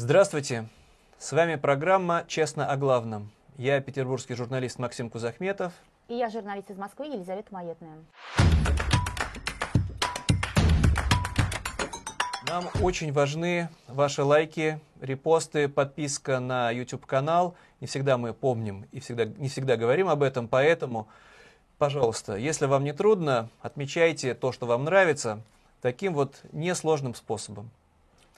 Здравствуйте! С вами программа «Честно о главном». Я петербургский журналист Максим Кузахметов. И я журналист из Москвы Елизавета Маетная. Нам очень важны ваши лайки, репосты, подписка на YouTube-канал. Не всегда мы помним и всегда, не всегда говорим об этом, поэтому, пожалуйста, если вам не трудно, отмечайте то, что вам нравится, таким вот несложным способом.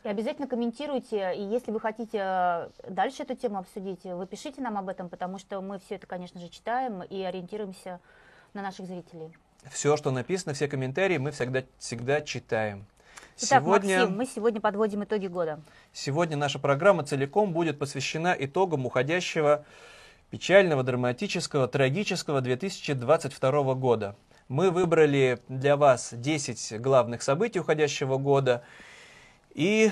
И обязательно комментируйте, и если вы хотите э, дальше эту тему обсудить, вы пишите нам об этом, потому что мы все это, конечно же, читаем и ориентируемся на наших зрителей. Все, что написано, все комментарии мы всегда, всегда читаем. Итак, сегодня, Максим, мы сегодня подводим итоги года. Сегодня наша программа целиком будет посвящена итогам уходящего печального, драматического, трагического 2022 года. Мы выбрали для вас 10 главных событий уходящего года. И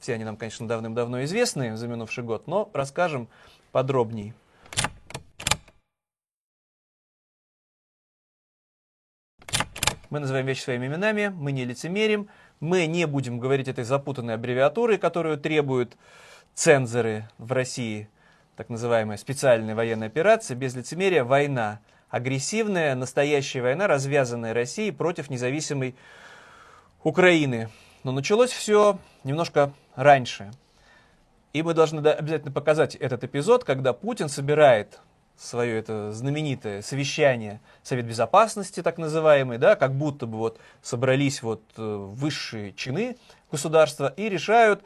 все они нам, конечно, давным-давно известны за минувший год, но расскажем подробней. Мы называем вещи своими именами, мы не лицемерим, мы не будем говорить этой запутанной аббревиатурой, которую требуют цензоры в России, так называемая специальная военная операция, без лицемерия война. Агрессивная, настоящая война, развязанная Россией против независимой Украины. Но началось все немножко раньше. И мы должны обязательно показать этот эпизод, когда Путин собирает свое это знаменитое совещание Совет Безопасности, так называемый, да, как будто бы вот собрались вот э, высшие чины государства и решают,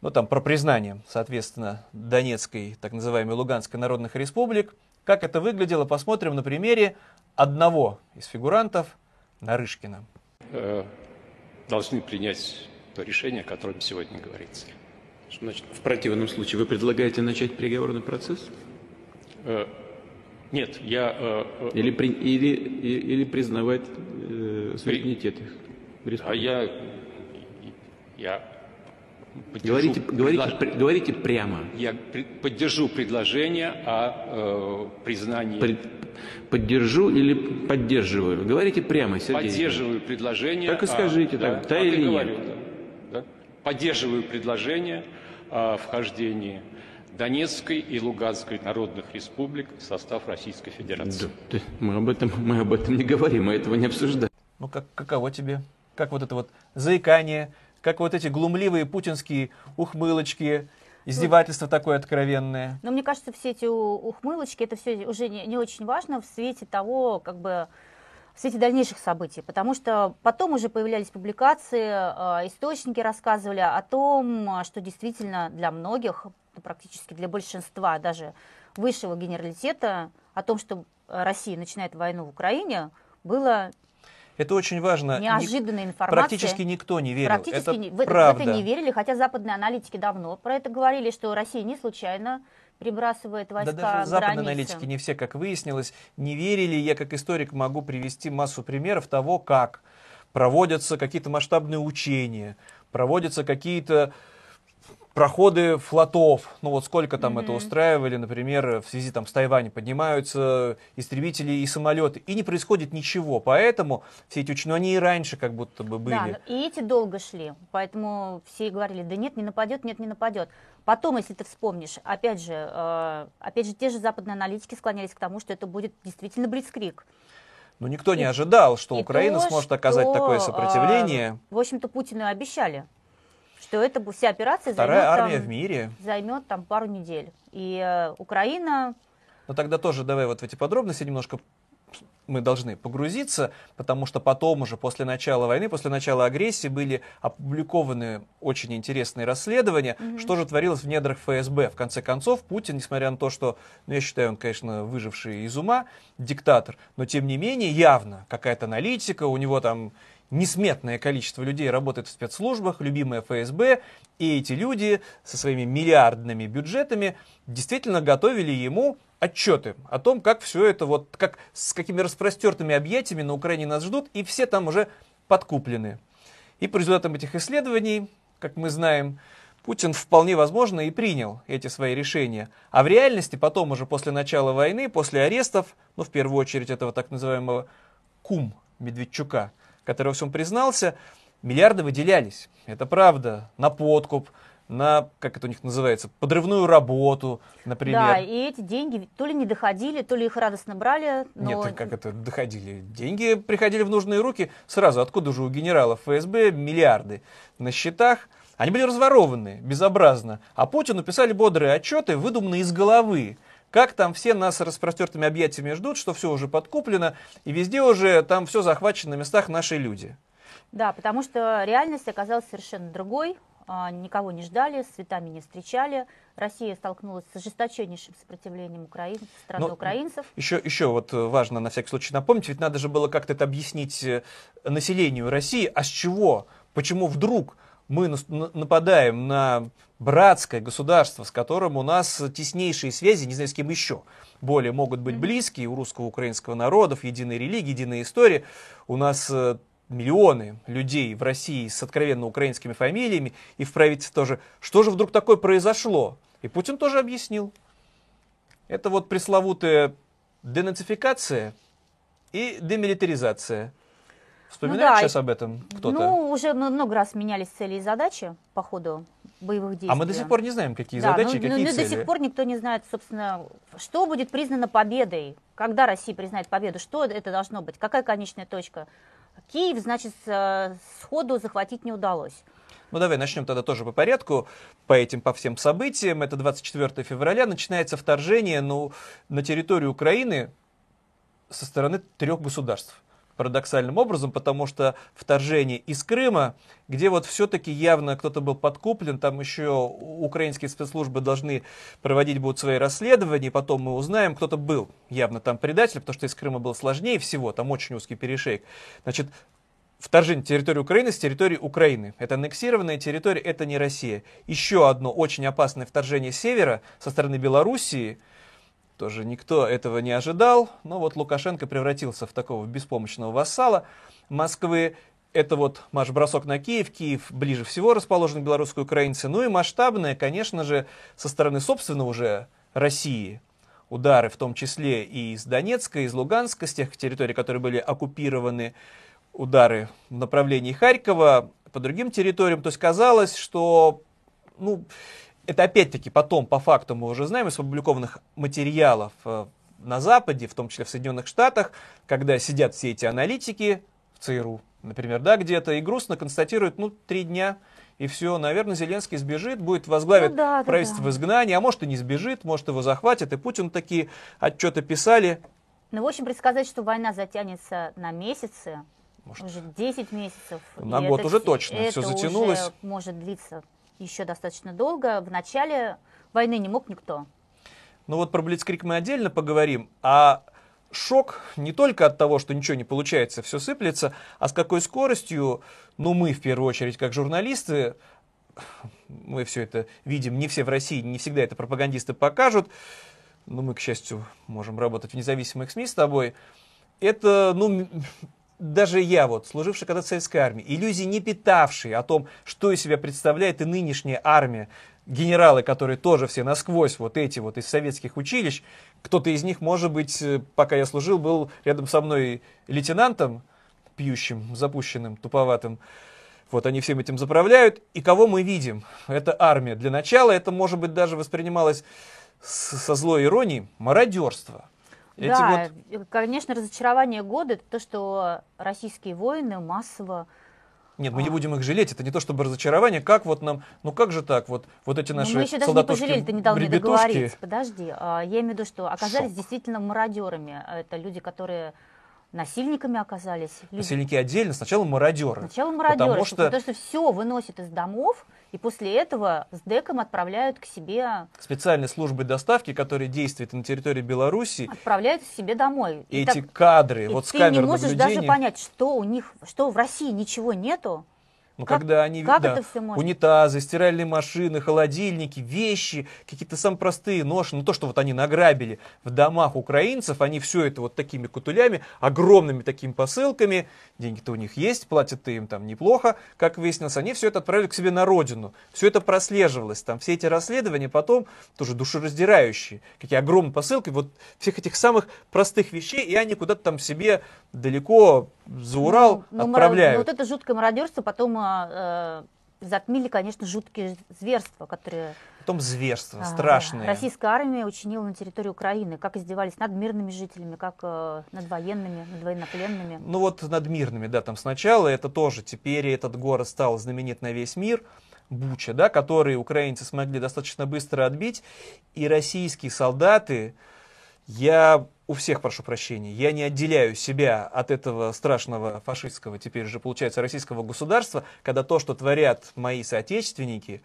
ну там про признание, соответственно, Донецкой, так называемой Луганской народных республик. Как это выглядело, посмотрим на примере одного из фигурантов, Нарышкина. Должны принять то решение, о котором сегодня говорится. Значит, в противном случае вы предлагаете начать переговорный процесс? Э, нет, я... Э, э, или, при, или, или признавать э, суверенитет их. А я... Я Говорите, говорите, предлож... говорите прямо. Я поддержу предложение о э, признании. Пред... Поддержу или поддерживаю? Говорите прямо, Сергей. Поддерживаю предложение. Так и скажите, о... так, да, да или говорю, нет. Да, да. Поддерживаю предложение о вхождении Донецкой и Луганской народных республик в состав Российской Федерации. Да, мы, об этом, мы об этом не говорим, мы этого не обсуждаем. Ну, как, каково тебе? Как вот это вот заикание, как вот эти глумливые путинские ухмылочки, издевательство ну, такое откровенное? Но мне кажется, все эти ухмылочки, это все уже не, не очень важно в свете того, как бы, в свете дальнейших событий, потому что потом уже появлялись публикации, э, источники рассказывали о том, что действительно для многих ну, практически для большинства даже высшего генералитета о том, что Россия начинает войну в Украине, было это очень важно. Неожиданная информация. Практически никто не верил. Практически это не, в, правда. в это не верили, хотя западные аналитики давно про это говорили, что Россия не случайно перебрасывает войска Да даже западные аналитики не все, как выяснилось, не верили. Я как историк могу привести массу примеров того, как проводятся какие-то масштабные учения, проводятся какие-то проходы флотов, ну вот сколько там mm-hmm. это устраивали, например, в связи там с Тайванем поднимаются истребители и самолеты, и не происходит ничего, поэтому все эти учения, ну, они и раньше как будто бы были. Да, и эти долго шли, поэтому все говорили, да нет, не нападет, нет, не нападет. Потом, если ты вспомнишь, опять же, э, опять же, те же западные аналитики склонялись к тому, что это будет действительно блицкрик. Но никто не ожидал, что и Украина то, сможет оказать что, такое сопротивление. Э, в общем-то, Путину обещали что эта вся операция Вторая займет, армия там, в мире. займет там пару недель. И э, Украина... Ну тогда тоже давай вот в эти подробности немножко мы должны погрузиться, потому что потом уже после начала войны, после начала агрессии были опубликованы очень интересные расследования, mm-hmm. что же творилось в недрах ФСБ. В конце концов, Путин, несмотря на то, что, ну, я считаю, он, конечно, выживший из ума, диктатор, но тем не менее явно какая-то аналитика, у него там несметное количество людей работает в спецслужбах, любимая ФСБ, и эти люди со своими миллиардными бюджетами действительно готовили ему отчеты о том, как все это вот, как, с какими распростертыми объятиями на Украине нас ждут, и все там уже подкуплены. И по результатам этих исследований, как мы знаем, Путин вполне возможно и принял эти свои решения. А в реальности потом уже после начала войны, после арестов, ну в первую очередь этого так называемого кум Медведчука, который во всем признался, миллиарды выделялись. Это правда. На подкуп, на, как это у них называется, подрывную работу, например. Да, и эти деньги то ли не доходили, то ли их радостно брали. Но... Нет, как это доходили? Деньги приходили в нужные руки сразу. Откуда же у генералов ФСБ миллиарды на счетах? Они были разворованы безобразно. А Путину писали бодрые отчеты, выдуманные из головы. Как там все нас распростертыми объятиями ждут, что все уже подкуплено, и везде уже там все захвачено на местах наши люди. Да, потому что реальность оказалась совершенно другой. А, никого не ждали, с цветами не встречали. Россия столкнулась с ожесточеннейшим сопротивлением Украин, страны Но украинцев. Еще, еще вот важно на всякий случай напомнить, ведь надо же было как-то это объяснить э, населению России, а с чего, почему вдруг мы нападаем на братское государство, с которым у нас теснейшие связи, не знаю, с кем еще, более могут быть близкие у русского украинского народов, единой религии, единой истории. У нас э, миллионы людей в России с откровенно украинскими фамилиями и в правительстве тоже. Что же вдруг такое произошло? И Путин тоже объяснил. Это вот пресловутая денацификация и демилитаризация. Вспоминает ну, да. сейчас об этом кто-то? Ну, уже много раз менялись цели и задачи по ходу боевых действий. А мы до сих пор не знаем, какие да, задачи ну, и какие ну, цели. до сих пор никто не знает, собственно, что будет признано победой, когда Россия признает победу, что это должно быть, какая конечная точка. Киев, значит, сходу захватить не удалось. Ну давай начнем тогда тоже по порядку, по этим, по всем событиям. Это 24 февраля, начинается вторжение ну, на территорию Украины со стороны трех государств парадоксальным образом, потому что вторжение из Крыма, где вот все-таки явно кто-то был подкуплен, там еще украинские спецслужбы должны проводить будут свои расследования, и потом мы узнаем, кто-то был явно там предатель, потому что из Крыма было сложнее всего, там очень узкий перешейк. Значит, вторжение территории Украины с территории Украины. Это аннексированная территория, это не Россия. Еще одно очень опасное вторжение севера со стороны Белоруссии – тоже никто этого не ожидал, но вот Лукашенко превратился в такого беспомощного вассала Москвы. Это вот марш-бросок на Киев. Киев ближе всего расположен к белорусской украинце. Ну и масштабное, конечно же, со стороны собственного уже России. Удары в том числе и из Донецка, и из Луганска, с тех территорий, которые были оккупированы. Удары в направлении Харькова, по другим территориям. То есть казалось, что ну, это опять-таки потом, по факту, мы уже знаем из опубликованных материалов э, на Западе, в том числе в Соединенных Штатах, когда сидят все эти аналитики в ЦРУ, например, да, где-то, и грустно констатируют, ну, три дня, и все, наверное, Зеленский сбежит, будет возглавить ну, да, правительство да, да. в изгнании, а может и не сбежит, может его захватят, и Путин такие отчеты писали. Ну, в общем, предсказать, что война затянется на месяцы, может, уже 10 месяцев. На год это, уже точно, это все затянулось. Уже может длиться еще достаточно долго. В начале войны не мог никто. Ну вот про Блицкрик мы отдельно поговорим, а шок не только от того, что ничего не получается, все сыплется, а с какой скоростью, ну мы в первую очередь как журналисты, мы все это видим, не все в России, не всегда это пропагандисты покажут, но мы, к счастью, можем работать в независимых СМИ с тобой, это, ну, даже я, вот, служивший когда-то в советской армии, иллюзий не питавший о том, что из себя представляет и нынешняя армия, генералы, которые тоже все насквозь, вот эти вот из советских училищ, кто-то из них, может быть, э, пока я служил, был рядом со мной лейтенантом, пьющим, запущенным, туповатым. Вот они всем этим заправляют. И кого мы видим? Это армия. Для начала это, может быть, даже воспринималось со злой иронией мародерство. Эти да, вот... конечно, разочарование года это то, что российские воины массово нет, мы не а. будем их жалеть, это не то чтобы разочарование, как вот нам, ну как же так, вот, вот эти наши Но мы еще даже не пожалели, ты не дал мне договорить, подожди, а, я имею в виду, что оказались Шок. действительно мародерами, это люди, которые насильниками оказались. Люди... Насильники отдельно, сначала мародеры. Сначала мародеры, потому что... потому что все выносят из домов, и после этого с ДЭКом отправляют к себе... Специальные службы доставки, которые действуют на территории Беларуси. Отправляют к себе домой. И эти так, кадры, вот с камер Ты не можешь даже понять, что у них, что в России ничего нету, ну, как, когда они как да, это все может? унитазы, стиральные машины, холодильники, вещи, какие-то самые простые ноши, ну то, что вот они награбили в домах украинцев, они все это вот такими кутулями, огромными такими посылками, деньги-то у них есть, платят им там неплохо, как выяснилось, они все это отправили к себе на родину. Все это прослеживалось, там все эти расследования потом тоже душераздирающие, какие огромные посылки, вот всех этих самых простых вещей, и они куда-то там себе далеко за Урал ну, ну, отправляют. Ну, вот это жуткое мародерство потом э, затмили, конечно, жуткие зверства, которые Потом зверство, а, страшное. российская армия учинила на территории Украины, как издевались над мирными жителями, как э, над военными, над военнопленными. Ну вот над мирными, да, там сначала это тоже, теперь этот город стал знаменит на весь мир, Буча, да, который украинцы смогли достаточно быстро отбить, и российские солдаты, я у всех прошу прощения, я не отделяю себя от этого страшного фашистского, теперь же получается, российского государства, когда то, что творят мои соотечественники,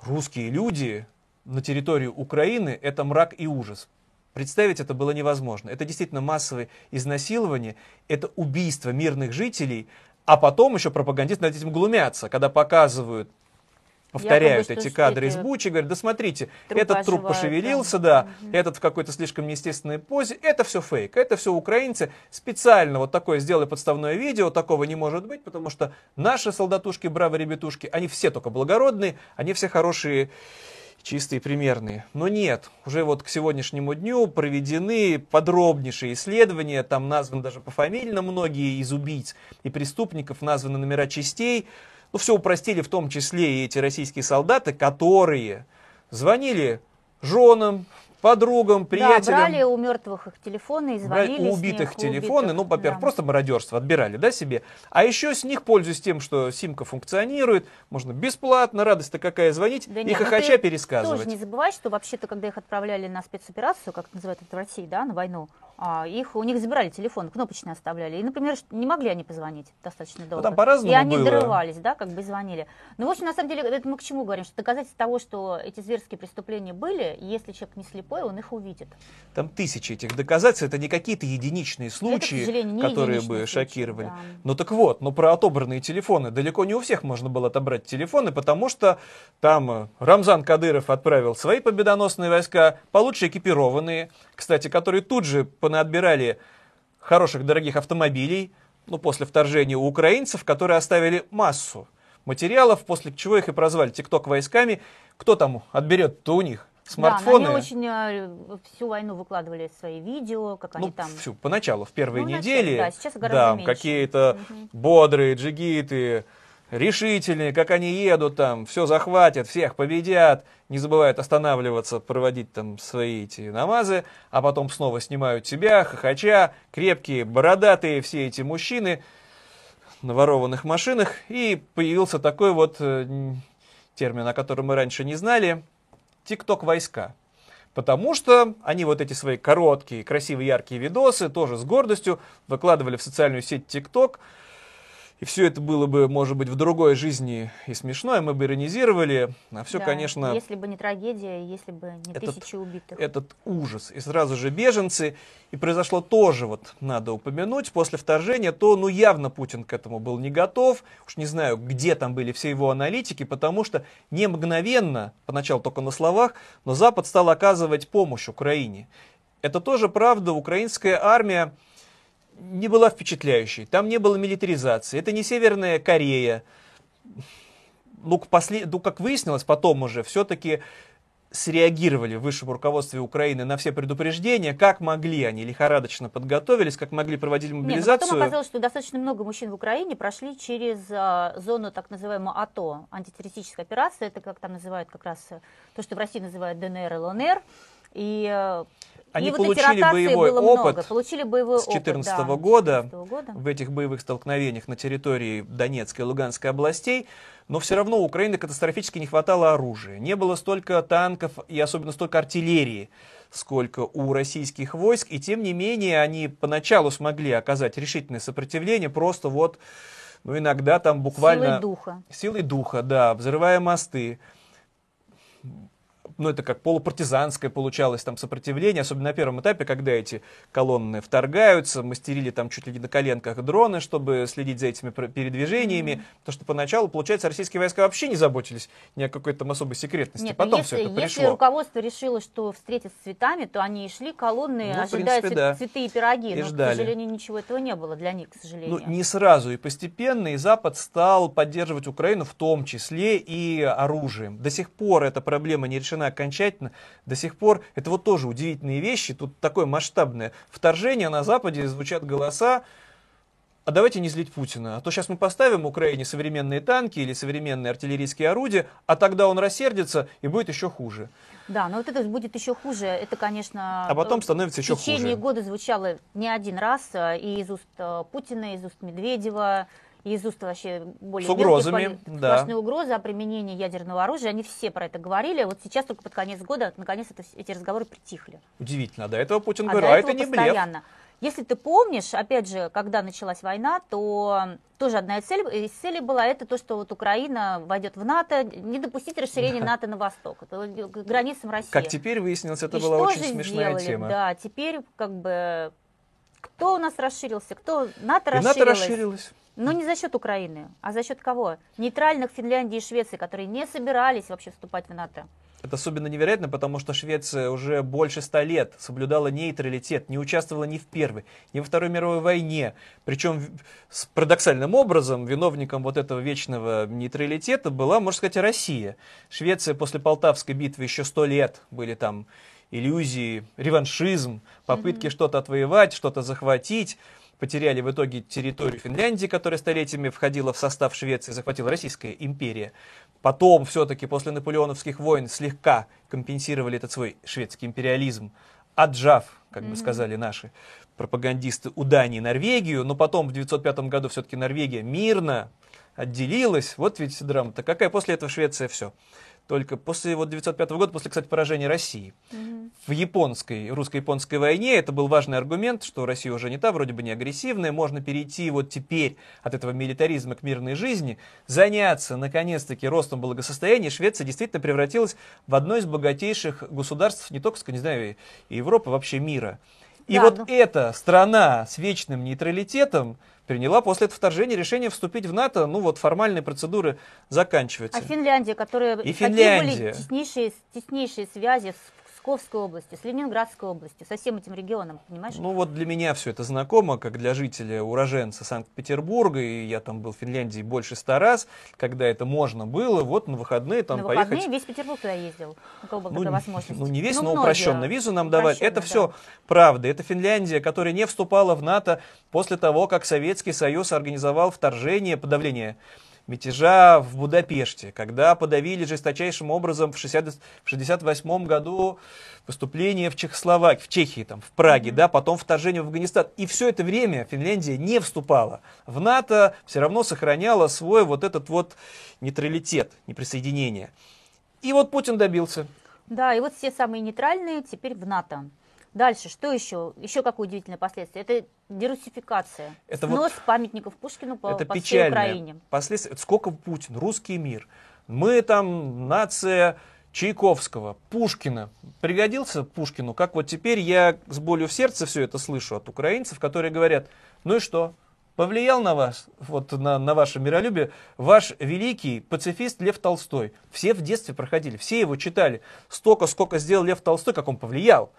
русские люди на территории Украины, это мрак и ужас. Представить это было невозможно. Это действительно массовое изнасилование, это убийство мирных жителей, а потом еще пропагандисты над этим глумятся, когда показывают повторяют Якобы, эти кадры из Бучи, говорят, да смотрите, трупы этот труп пошевелился, да. да, Мгм. этот в какой-то слишком неестественной позе, это все фейк, это все украинцы специально вот такое сделали подставное видео, такого не может быть, потому что наши солдатушки, бравые ребятушки, они все только благородные, они все хорошие, чистые, примерные. Но нет, уже вот к сегодняшнему дню проведены подробнейшие исследования, там названы даже пофамильно многие из убийц и преступников, названы номера частей, ну, все упростили, в том числе и эти российские солдаты, которые звонили женам, подругам, приятелям. Да, брали у мертвых их телефоны и Брали звонили у с убитых них, у телефоны, ну, убитых, во-первых, да. просто мародерство отбирали, да, себе. А еще с них, пользуясь тем, что симка функционирует, можно бесплатно, радость-то какая, звонить Да и нет, ну хохоча пересказывать. Тоже не забывай, что вообще-то, когда их отправляли на спецоперацию, как это называют это в России, да, на войну, их, у них забирали телефон, кнопочные оставляли. И, например, не могли они позвонить достаточно долго. Ну, там по-разному И они было. дорывались, да, как бы звонили. Ну, в общем, на самом деле, это мы к чему говорим? Что доказательство того, что эти зверские преступления были, если человек не слепой, он их увидит. Там тысячи этих доказательств, это не какие-то единичные случаи, сожалению, не которые бы случаи, шокировали. да. Ну так вот, но про отобранные телефоны. Далеко не у всех можно было отобрать телефоны, потому что там э, Рамзан Кадыров отправил свои победоносные войска, получше экипированные, кстати, которые тут же понаотбирали хороших дорогих автомобилей, ну, после вторжения у украинцев, которые оставили массу материалов, после чего их и прозвали ТикТок войсками. Кто там отберет-то у них? Смартфоны. Да, они очень э, всю войну выкладывали свои видео, как они Ну, там... всю, поначалу, в первые Ну, недели, да, сейчас гораздо да, какие-то бодрые джигиты, решительные, как они едут там, все захватят, всех победят, не забывают останавливаться, проводить там свои эти намазы, а потом снова снимают себя, хохоча, крепкие, бородатые все эти мужчины на ворованных машинах, и появился такой вот э, термин, о котором мы раньше не знали, тикток-войска. Потому что они вот эти свои короткие, красивые, яркие видосы тоже с гордостью выкладывали в социальную сеть ТикТок. И все это было бы, может быть, в другой жизни и смешно, и мы бы иронизировали. А все, Да, конечно, Если бы не трагедия, если бы не Этот- тысячи убитых. этот ужас. И сразу же беженцы. И произошло тоже, вот надо упомянуть, после вторжения, то ну явно Путин к этому был не готов. Уж не знаю, где там были все его аналитики, потому что не мгновенно, поначалу только на словах, но Запад стал оказывать помощь Украине. Это тоже правда, украинская армия не была впечатляющей. Там не было милитаризации. Это не Северная Корея. Ну, после... ну как выяснилось потом уже, все-таки среагировали в высшем руководстве Украины на все предупреждения, как могли они лихорадочно подготовились, как могли проводили Нет, но мобилизацию. потом оказалось, что достаточно много мужчин в Украине прошли через а, зону так называемого АТО, антитеррористическая операция, это как там называют как раз то, что в России называют ДНР и ЛНР. И, э, Они и вот получили боевой опыт много, получили боевой с опыт, 14 да, года. 14 года. в этих боевых столкновениях на территории Донецкой и Луганской областей, но все равно Украины катастрофически не хватало оружия. Не было столько танков и особенно столько артиллерии, сколько у российских войск, и тем не менее они поначалу смогли оказать решительное сопротивление, просто вот, ну иногда там буквально... Силой духа. Силой духа, да, взрывая мосты. Ну, это как полупартизанское получалось там сопротивление, особенно на первом этапе, когда эти колонны вторгаются, мастерили там чуть ли не на коленках дроны, чтобы следить за этими передвижениями, потому что поначалу, получается, российские войска вообще не заботились ни о какой там особой секретности. Нет, ну Потом если, все это если пришло. руководство решило, что встретят с цветами, то они и шли колонны, Ну, ожидая принципе, да. цветы и пироги. И но, ждали. к сожалению, ничего этого не было для них, к сожалению. Ну, не сразу и постепенно, и Запад стал поддерживать Украину в том числе и оружием. До сих пор эта проблема не решена окончательно. До сих пор, это вот тоже удивительные вещи, тут такое масштабное вторжение, на Западе звучат голоса, а давайте не злить Путина, а то сейчас мы поставим Украине современные танки или современные артиллерийские орудия, а тогда он рассердится и будет еще хуже. Да, но вот это будет еще хуже. Это, конечно, А потом становится еще в течение хуже. года звучало не один раз э, и из уст э, Путина, из уст Медведева, и из уст вообще более С угрозами, да. сплошные угрозы о применении ядерного оружия. Они все про это говорили. Вот сейчас только под конец года, наконец, это, эти разговоры притихли. Удивительно. А до этого Путин А говорил, а это не постоянно. Если ты помнишь, опять же, когда началась война, то тоже одна из целей, из целей была это то, что вот Украина войдет в НАТО, не допустить расширения НАТО на восток, к границам России. Как теперь выяснилось, это И была очень смешная сделали? тема. Да, теперь как бы кто у нас расширился, кто НАТО И расширилось. НАТО расширилось. Но не за счет Украины, а за счет кого? Нейтральных Финляндии и Швеции, которые не собирались вообще вступать в НАТО. Это особенно невероятно, потому что Швеция уже больше ста лет соблюдала нейтралитет, не участвовала ни в Первой, ни во Второй мировой войне. Причем с парадоксальным образом виновником вот этого вечного нейтралитета была, можно сказать, Россия. Швеция после Полтавской битвы еще сто лет были там иллюзии, реваншизм, попытки что-то отвоевать, что-то захватить. Потеряли в итоге территорию Финляндии, которая столетиями входила в состав Швеции, захватила Российская империя. Потом все-таки после наполеоновских войн слегка компенсировали этот свой шведский империализм, отжав, как бы сказали наши пропагандисты, у Дании Норвегию, но потом в 1905 году все-таки Норвегия мирно отделилась. Вот ведь драма-то какая. После этого Швеция все. Только после вот 1905 года, после, кстати, поражения России в японской, русско-японской войне это был важный аргумент, что Россия уже не та, вроде бы не агрессивная, можно перейти вот теперь от этого милитаризма к мирной жизни, заняться, наконец-таки, ростом благосостояния. Швеция действительно превратилась в одно из богатейших государств не только Скандинавии и Европы, вообще мира. И Да, вот ну- эта страна с вечным нейтралитетом приняла после этого вторжения решение вступить в НАТО. Ну вот формальные процедуры заканчиваются. А Финляндия, которая И какие Финляндия. были теснейшие, теснейшие связи с Псковской областью, с Ленинградской областью, со всем этим регионом, понимаешь? Ну вот для меня все это знакомо, как для жителя, уроженца Санкт-Петербурга, и я там был в Финляндии больше ста раз, когда это можно было, вот на выходные там На выходные поехать. весь Петербург туда ездил, у кого была Ну, такая возможность. ну, не весь, но многие. упрощенно визу нам давать. Это Упрощенно, все правда. Это Финляндия, которая не вступала в НАТО после того, как Советский Союз организовал вторжение, подавление мятежа в Будапеште, когда подавили жесточайшим образом в 1968 году выступление в Чехословакии, в Чехии, там, в Праге, да, потом вторжение в Афганистан. И все это время Финляндия не вступала в НАТО, все равно сохраняла свой вот этот вот нейтралитет, неприсоединение. И вот Путин добился. Да, и вот все самые нейтральные теперь в НАТО. Дальше, что еще? Еще какое удивительное последствие? Это дерусификация. Это Снос вот- памятников Пушкину по, Это по всей. Украине. Последствия. Сколько Путин, русский мир. Мы там нация Чайковского, Пушкина. Пригодился Пушкину, как вот теперь я с болью в сердце все это слышу от украинцев, которые говорят, ну и что? Повлиял на вас, вот на, на ваше миролюбие, ваш великий пацифист Лев Толстой. Все в детстве проходили, все его читали. Столько, сколько сделал Лев Толстой, как он повлиял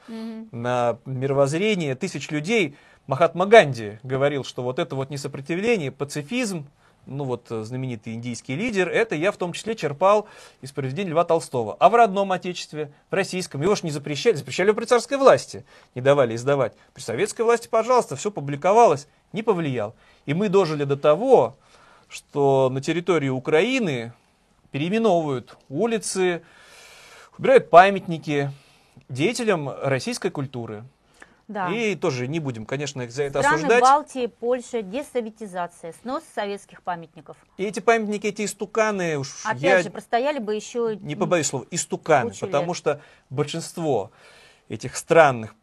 на мировоззрение тысяч людей. Махатма Ганди говорил, что вот это вот несопротивление, пацифизм, ну вот э, знаменитый индийский лидер, это я в том числе черпал из произведений Льва Толстого. А в родном отечестве, в российском, его же не запрещали, запрещали при царской власти, не давали издавать. При советской власти, пожалуйста, все публиковалось, не повлиял. И мы дожили до того, что на территории Украины переименовывают улицы, убирают памятники деятелям российской культуры. Да. И тоже не будем, конечно, их за это Страны осуждать. Балтии, Польша, десоветизация, снос советских памятников. И эти памятники, эти истуканы, уж Опять я же, простояли бы еще... не побоюсь слова, истуканы, потому лет. что большинство этих странных,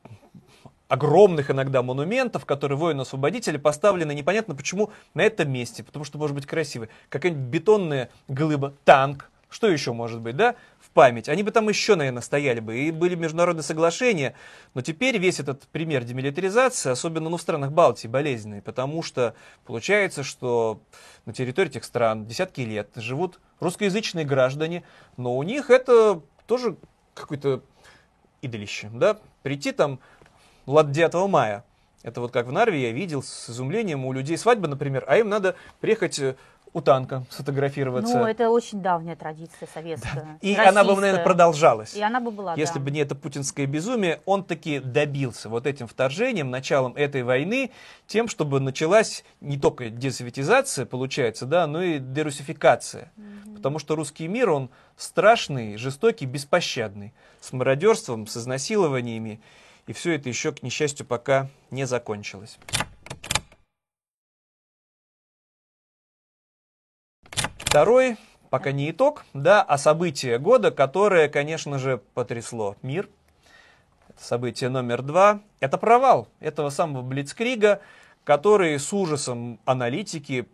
огромных иногда монументов, которые воины-освободители поставлены непонятно почему на этом месте, потому что может быть красивый. Какая-нибудь бетонная глыба, танк, что еще может быть, да, память. Они бы там еще, наверное, стояли бы, и были международные соглашения. Но теперь весь этот пример демилитаризации, особенно ну, в странах Балтии, болезненный, потому что получается, что на территории этих стран десятки лет живут русскоязычные граждане, но у них это тоже какое-то идолище, да, прийти там ладно 9 мая, это вот как в Нарве я видел с изумлением у людей свадьба, например, а им надо приехать э, у танка сфотографироваться. Ну, это очень давняя традиция советская. И она бы, наверное, российская. продолжалась. И она бы была, Если да. бы не это путинское безумие, он таки добился вот этим вторжением, началом этой войны, тем, чтобы началась не только десоветизация, получается, да, но и дерусификация. Потому что русский мир, он страшный, жестокий, беспощадный, с мародерством, с изнасилованиями. И все это еще, к несчастью, пока не закончилось. Второй, пока не итог, да, а событие года, которое, конечно же, потрясло мир. Это событие номер два. Это провал этого самого Блицкрига, который с ужасом аналитики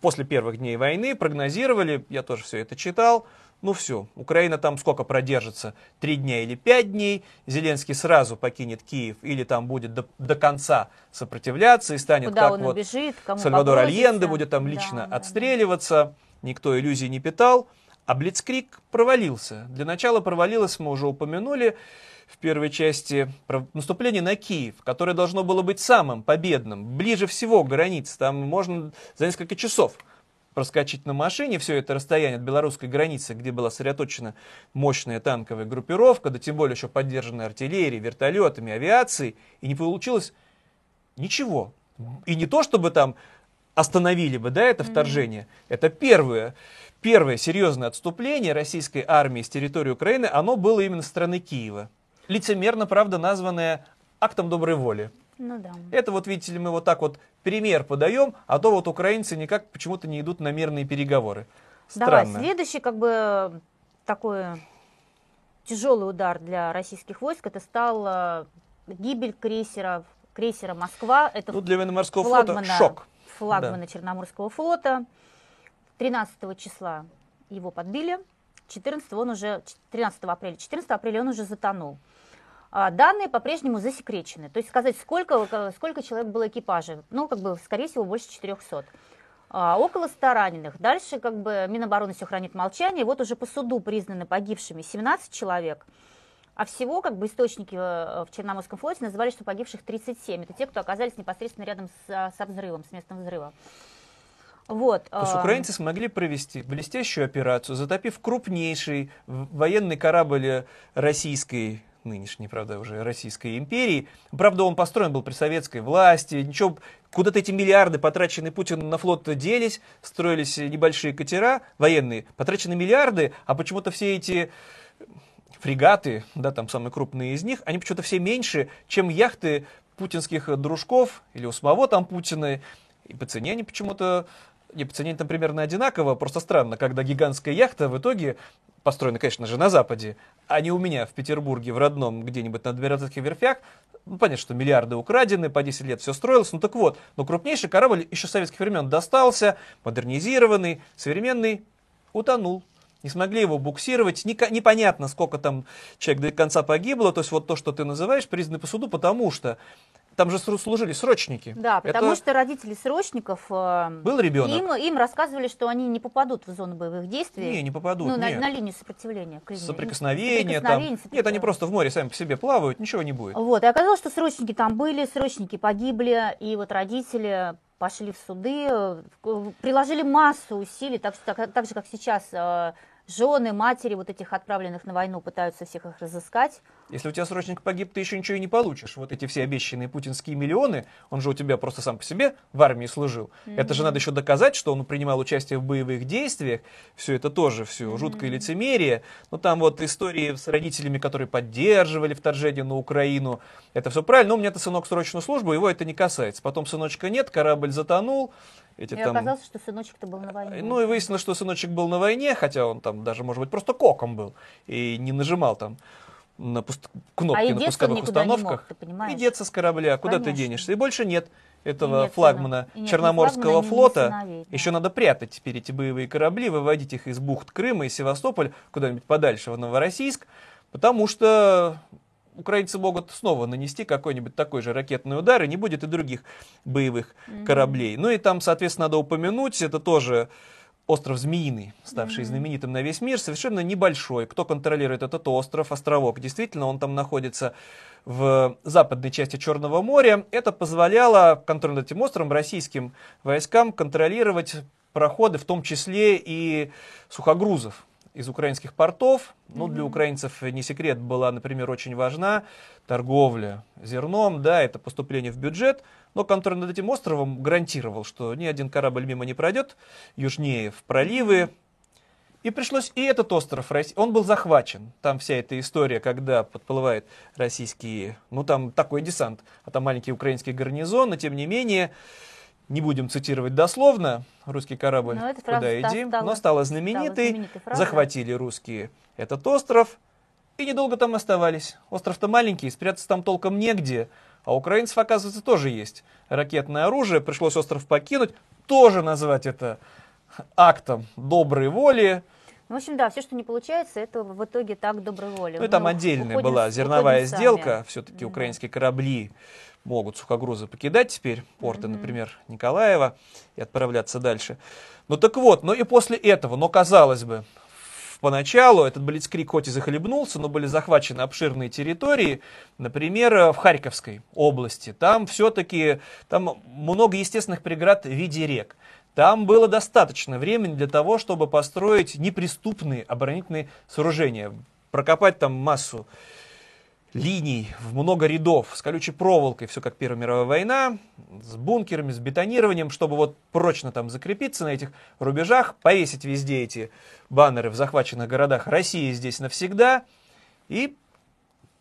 после первых дней войны прогнозировали, я тоже все это читал, ну все, Украина там сколько продержится, три дня или пять дней, Зеленский сразу покинет Киев или там будет до, до конца сопротивляться и станет Куда как вот убежит, Сальвадор. Альенде будет там Да, лично да, да. Никто иллюзий не питал, а Блицкрик провалился. Для начала провалилось, мы уже упомянули в первой части, наступление на Киев, которое должно было быть самым победным, ближе всего к границе, там можно за несколько часов проскочить на машине все это расстояние от белорусской границы, где была сосредоточена мощная танковая группировка, да тем более еще поддержанная артиллерией, вертолетами, авиацией, и не получилось Ничего. И не то, чтобы там остановили бы, да, это вторжение. Это первое, первое серьезное отступление российской армии с территории Украины, оно было именно со стороны Киева. Лицемерно, правда, названное актом доброй воли. Ну да. Это вот, видите ли, мы вот так вот пример подаем, а то вот украинцы никак почему-то не идут на мирные переговоры. Давай, Странно. следующий как бы такой тяжелый удар для российских войск, это стал э, гибель крейсера, крейсера «Москва». Это Ну, для военно-морского флота флагмана, шок. Флагмана Черноморского флота. 13 числа его подбили, 14 он уже, 13 апреля, 14 апреля он уже затонул. А, Данные по-прежнему засекречены. То есть сказать, сколько, э, сколько человек было экипажа, ну, как бы, скорее всего, больше 400. А, около 100 раненых. Дальше, как бы, Минобороны все хранит молчание. Вот уже по суду признаны погибшими 17 человек. А всего, как бы, источники э, в Черноморском флоте называли, что погибших 37. Это те, кто оказались непосредственно рядом с, со взрывом, с местом взрыва. Вот. То есть а, украинцы смогли провести блестящую операцию, затопив крупнейший военный корабль российской, нынешней, правда, уже Российской империи. Правда, он построен был при советской власти, ничего, куда-то эти миллиарды, потраченные Путиным на флот, делись, строились небольшие катера военные, потрачены миллиарды, а почему-то все эти фрегаты, да, там самые крупные из них, они почему-то все меньше, чем яхты путинских дружков или у самого там Путина. И по цене они почему-то, не, по цене там примерно одинаково, просто странно, когда гигантская яхта в итоге построена, конечно же, на Западе, а не у меня в Петербурге, в родном, где-нибудь на Адмиралтейских верфях. Ну, понятно, что миллиарды украдены, по 10 лет все строилось. Ну так вот, но крупнейший корабль еще советских времен достался, модернизированный, современный, утонул. Не смогли его буксировать. Непонятно, сколько там человек до конца погибло. То есть вот то, что ты называешь, признаны по суду, потому что там же служили срочники. Да, потому Это что родители срочников э, Был ребенок? им, им рассказывали, что они не попадут в зону боевых действий. Не, не попадут, ну, на, нет. на линию сопротивления. к линии. Соприкосновение там. Соприкосновение, Нет, они просто в море сами по себе плавают, ничего не будет. Вот, и оказалось, что срочники там были, срочники погибли, и вот родители пошли в суды, э, приложили массу усилий, так, так, так же, как сейчас э, жены, матери вот этих отправленных на войну пытаются всех их разыскать. Если у тебя срочник погиб, ты еще ничего и не получишь. Вот эти все обещанные путинские миллионы, он же у тебя просто сам по себе в армии служил. Это же надо еще доказать, что он принимал участие в боевых действиях. Все это тоже все жуткое лицемерие. Но там вот истории с родителями, которые поддерживали вторжение на Украину. Это все правильно. Но у меня-то сынок срочную службу, его это не касается. Потом сыночка нет, корабль затонул. Эти И там... оказалось, что сыночек-то был на войне. Ну и выяснилось, что сыночек был на войне, хотя он там даже, может быть, просто коком был и не нажимал там на пуст- кнопки А на пусковых никуда не мог, установках. ты и деться с корабля, куда ты Конечно. денешься. И больше нет этого И нет флагмана и нет Черноморского флагмана, флота. сыновей, да. Еще надо прятать теперь эти боевые корабли, выводить их из бухт Крыма и Севастополь куда-нибудь подальше в Новороссийск, потому что украинцы могут снова нанести какой-нибудь такой же ракетный удар, и не будет и других боевых кораблей. Ну и там, соответственно, надо упомянуть, это тоже остров Змеиный, ставший знаменитым на весь мир, совершенно небольшой. Кто контролирует этот остров, островок? Действительно, он там находится в западной части Черного моря. Это позволяло контроль над этим островом российским войскам контролировать проходы, в том числе и сухогрузов из украинских портов. Ну, для украинцев не секрет, была, например, очень важна торговля зерном, да, это поступление в бюджет, но контроль над этим островом гарантировал, что ни один корабль мимо не пройдет, южнее в проливы, и пришлось и этот остров, он был захвачен. Там вся эта история, когда подплывает российский, ну там такой десант, а там маленький украинский гарнизон, но тем не менее, не будем цитировать дословно, русский корабль, Но куда идем, стала- но стала знаменитой, стала знаменитой захватили русские этот остров, и недолго там оставались. Остров-то маленький, спрятаться там толком негде, а украинцев, оказывается, тоже есть ракетное оружие, пришлось остров покинуть, тоже назвать это актом доброй воли, В общем, да, все, что не получается, это в итоге так доброй воли. Ну и там Мы отдельная была зерновая сами. сделка. Все-таки Мгм. украинские корабли могут сухогрузы покидать теперь, порты, например, Николаева, и отправляться дальше. Ну так вот, ну и после этого, но казалось бы, поначалу этот Блицкрик хоть и захлебнулся, но были захвачены обширные территории, например, э, в Харьковской области. Там все-таки там много естественных преград в виде рек. Там было достаточно времени для того, чтобы построить неприступные оборонительные сооружения, прокопать там массу линий в много рядов с колючей проволокой, все как Первая мировая война, с бункерами, с бетонированием, чтобы вот прочно там закрепиться на этих рубежах, повесить везде эти баннеры в захваченных городах России здесь навсегда и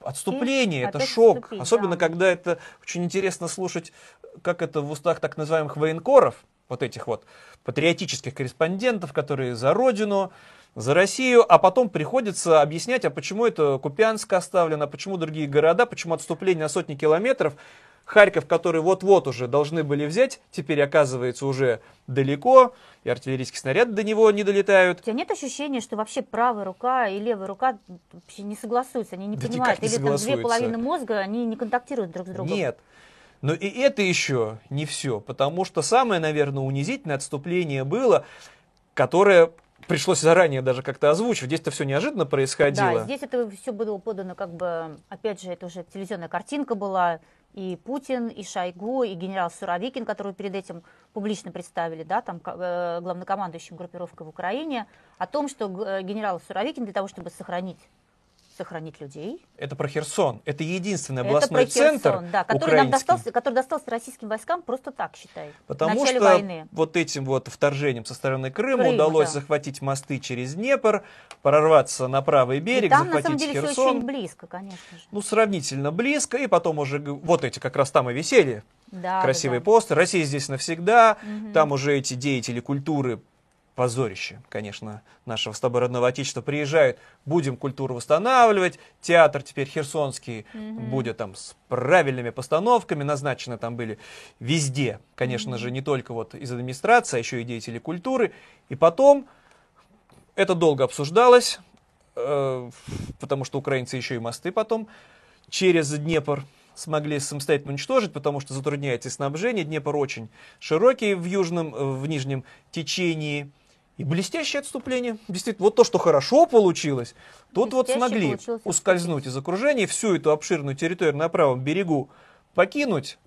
отступление, И это шок. Особенно, да. когда это очень интересно слушать, как это в устах так называемых военкоров, вот этих вот патриотических корреспондентов, которые за родину, за Россию, а потом приходится объяснять, а почему это Купянск оставлено, а почему другие города, почему отступление на сотни километров. Харьков, который вот-вот уже должны были взять, теперь оказывается уже далеко, и артиллерийские снаряды до него не долетают. У тебя нет ощущения, что вообще правая рука и левая рука вообще не согласуются, они не Да понимают, не или там две половины мозга, они не контактируют друг с другом. Нет. Но и это еще не все, потому что самое, наверное, унизительное отступление было, которое пришлось заранее даже как-то озвучивать. Здесь-то все неожиданно происходило. Да, здесь это все было подано как бы, опять же, это уже телевизионная картинка была, и Путин, и Шойгу, и генерал Суровикин, которого перед этим публично представили, да, там э, главнокомандующим группировкой в Украине, о том, что э, генерал Суровикин для того, чтобы сохранить сохранить людей. Это про Херсон. Это единственный Это областной про Херсон, центр да, который нам достался, который достался российским войскам просто так, считай, Потому что войны. вот этим вот вторжением со стороны Крыма Крым, удалось да. захватить мосты через Днепр, прорваться на правый И берег, там, на захватить самом деле, все Херсон. очень близко, конечно же. Ну, сравнительно близко, и потом уже вот эти как раз там и висели Да, красивые да, постеры. Россия здесь навсегда. Мгм. Там уже эти деятели культуры, позорище, конечно, нашего с тобой родного отечества, приезжают, будем культуру восстанавливать. Театр теперь херсонский Мгм. будет там с правильными постановками, назначены там были везде, конечно же, не только вот из администрации, а еще и деятели культуры. И потом это долго обсуждалось, э, потому что украинцы еще и мосты потом через Днепр смогли самостоятельно уничтожить, потому что затрудняется снабжение. Днепр очень широкий в южном, в нижнем течении. И блестящее отступление. Действительно, вот то, что хорошо получилось, тут вот смогли ускользнуть из окружения, всю эту обширную территорию на правом берегу покинуть.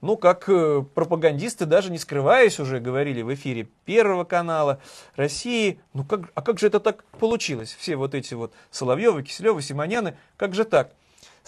Ну, как э, пропагандисты, даже не скрываясь, уже говорили в эфире Первого канала России. Ну, как, а как же это так получилось? Все вот эти вот Соловьевы, Киселевы, Симоняны, как же так?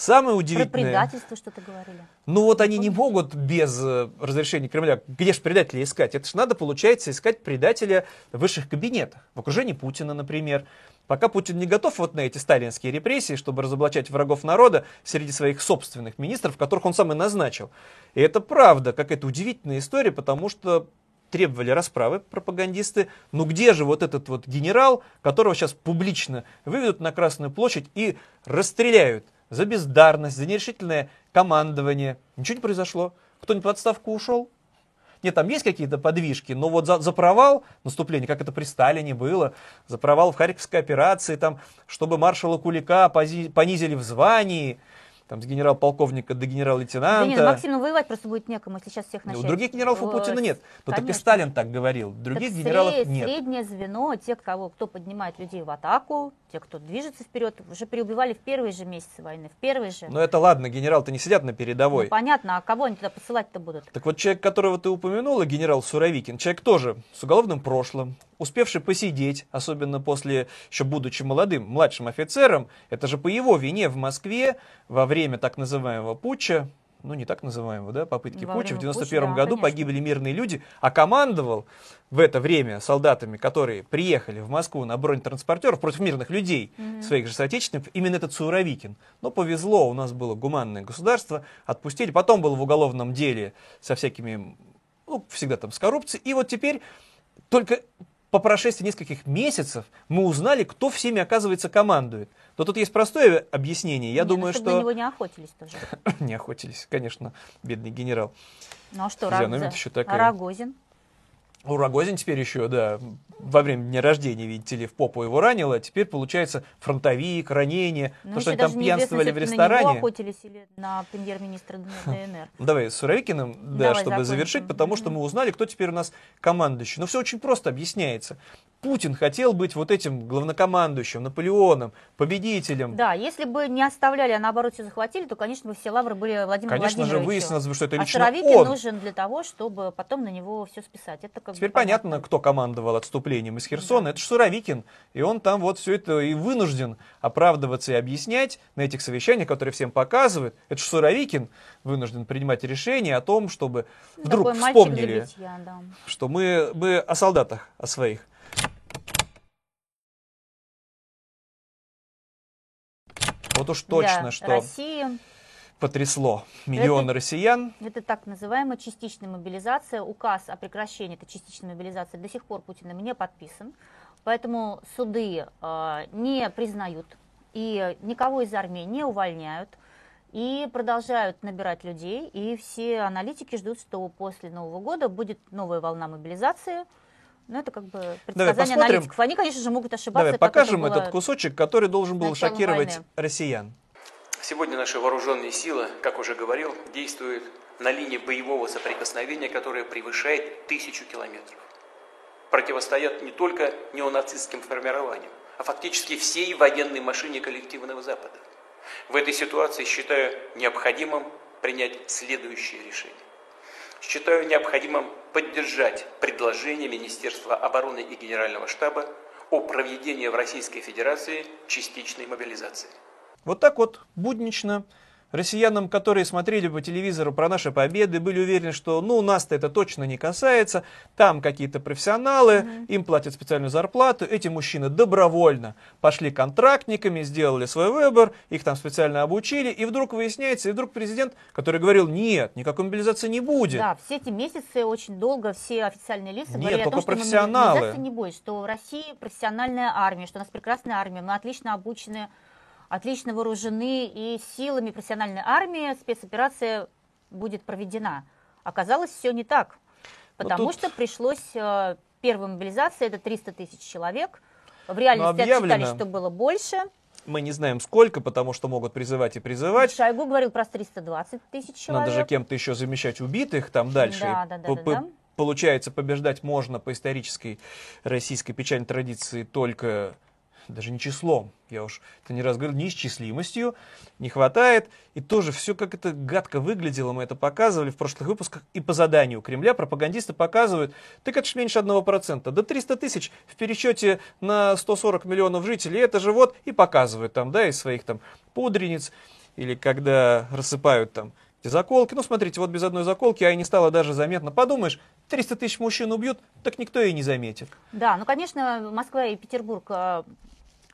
Самое Про удивительное... предательство что-то говорили. Ну вот они не могут без э, разрешения Кремля. Где же предателя искать? Это же надо, получается, искать предателя в высших кабинетах. В окружении Путина, например. Пока Путин не готов вот на эти сталинские репрессии, чтобы разоблачать врагов народа среди своих собственных министров, которых он сам и назначил. И это правда, какая-то удивительная история, потому что требовали расправы пропагандисты. Ну где же вот этот вот генерал, которого сейчас публично выведут на Красную площадь и расстреляют за бездарность, за нерешительное командование. Ничего не произошло. Кто-нибудь в отставку ушел? Нет, там есть какие-то подвижки, но вот за, за провал наступления, как это при Сталине было, за провал в Харьковской операции, там, чтобы маршала Кулика пози- понизили в звании, там, с генерал-полковника до генерал-лейтенанта. Да нет, Максим, ну воевать просто будет некому, если сейчас всех Ну, начать. других генералов у Путина нет. Ну, так и. Сталин так говорил. Других Так генералов сре- нет. Среднее звено, те, кого, кто поднимает людей в атаку, те, кто движется вперед, уже переубивали в первые же месяцы войны, в первые же. Но это ладно, генерал-то не сидят на Ну, передовой. понятно, а кого они туда посылать-то будут? Так вот, человек, которого ты упомянула, генерал Суровикин, человек тоже с уголовным прошлым, успевший посидеть, особенно после, еще будучи молодым, младшим офицером, это же по его вине в Москве во время так называемого путча, ну не так называемого, да, попытки Во путча, в время 91 путча, да, году конечно. погибли мирные люди, а командовал в это время солдатами, которые приехали в Москву на бронетранспортерах против мирных людей, своих же соотечественников, именно этот Суровикин. Но повезло, у нас было гуманное государство, отпустили, потом был в уголовном деле со всякими, ну, всегда там с коррупцией, и вот теперь только по прошествии нескольких месяцев мы узнали, кто всеми, оказывается, командует. Но тут есть простое объяснение. Я Не, ну, думаю, чтобы на что... него не охотились тоже. Не охотились, конечно, бедный генерал. Ну а что, Физиономия У Рогозин теперь еще, да, во время дня рождения, видите ли, в попу его ранило. Теперь, получается, фронтовик, ранение. Ну, то, что они там пьянствовали в всё-таки на него ресторане. охотились или на премьер-министра ДНР. Ну, Давай с Суровикиным, да, Давай, чтобы закончим. завершить, потому что мы узнали, кто теперь у нас командующий. Но все очень просто объясняется. Путин хотел быть вот этим главнокомандующим, Наполеоном, победителем. Да, если бы не оставляли, а наоборот все захватили, то, конечно, бы все лавры были Владимиру Конечно же, выяснилось бы, что это а лично Суровикин он. нужен для того, чтобы потом на него все списать. Это как бы Теперь понятно, кто командовал отступлением из Херсона. Это же Суровикин. И он там вот все это и вынужден оправдываться и объяснять на этих совещаниях, которые всем показывают. Это же Суровикин вынужден принимать решение о том, чтобы Ну, вдруг вспомнили, битья, да. что мы, мы о солдатах, о своих. Вот уж точно, Для что России потрясло миллионы россиян. это так называемая частичная мобилизация. Указ о прекращении этой частичной мобилизации до сих пор Путиным не подписан. Поэтому суды э, не признают и никого из армии не увольняют. И продолжают набирать людей. И все аналитики ждут, что после Нового года будет новая волна мобилизации. Но это как бы предсказание посмотрим. аналитиков. Они, конечно же, могут ошибаться. Давай это покажем было этот кусочек, который должен был шокировать войны. россиян. Сегодня наши вооруженные силы, как уже говорил, действуют на линии боевого соприкосновения, которая превышает тысячу километров. Противостоят не только неонацистским формированиям, а фактически всей военной машине коллективного Запада. В этой ситуации считаю необходимым принять следующее решение. Считаю необходимым поддержать предложение Министерства обороны и Генерального штаба о проведении в Российской Федерации частичной мобилизации. Вот так вот, буднично. Россиянам, которые смотрели по телевизору про наши победы, были уверены, что ну нас-то это точно не касается, там какие-то профессионалы, им платят специальную зарплату, эти мужчины добровольно пошли контрактниками, сделали свой выбор, их там специально обучили, и вдруг выясняется, и вдруг президент, который говорил, нет, никакой мобилизации не будет. Да, все эти месяцы очень долго все официальные лица Нет, говорили о том, что профессионалы. мобилизации не будет, что в России профессиональная армия, что у нас прекрасная армия, мы отлично обучены, отлично вооружены, и силами профессиональной армии спецоперация будет проведена. Оказалось, все не так, Ну, потому тут- что пришлось, э, первая мобилизация, это 300 тысяч человек, в реальности отчитали, что было больше. Мы не знаем сколько, потому что могут призывать и призывать. Шойгу говорил про 320 тысяч человек. Надо же кем-то еще замещать убитых там дальше. Да, да, да, П- да, п- да. Получается, побеждать можно по исторической российской печальной традиции только даже не числом, я уж это не раз говорил, неисчислимостью, не хватает. И тоже все как это гадко выглядело, мы это показывали в прошлых выпусках. И по заданию Кремля пропагандисты показывают, так это ж меньше одного процента. До 300 тысяч в пересчете на 140 миллионов жителей, это же вот, и показывают там, да, из своих там пудрениц, или когда рассыпают там эти заколки. Ну, смотрите, вот без одной заколки, а и не стало даже заметно. Подумаешь, 300 тысяч мужчин убьют, так никто и не заметит. Да, ну, конечно, Москва и Петербург э,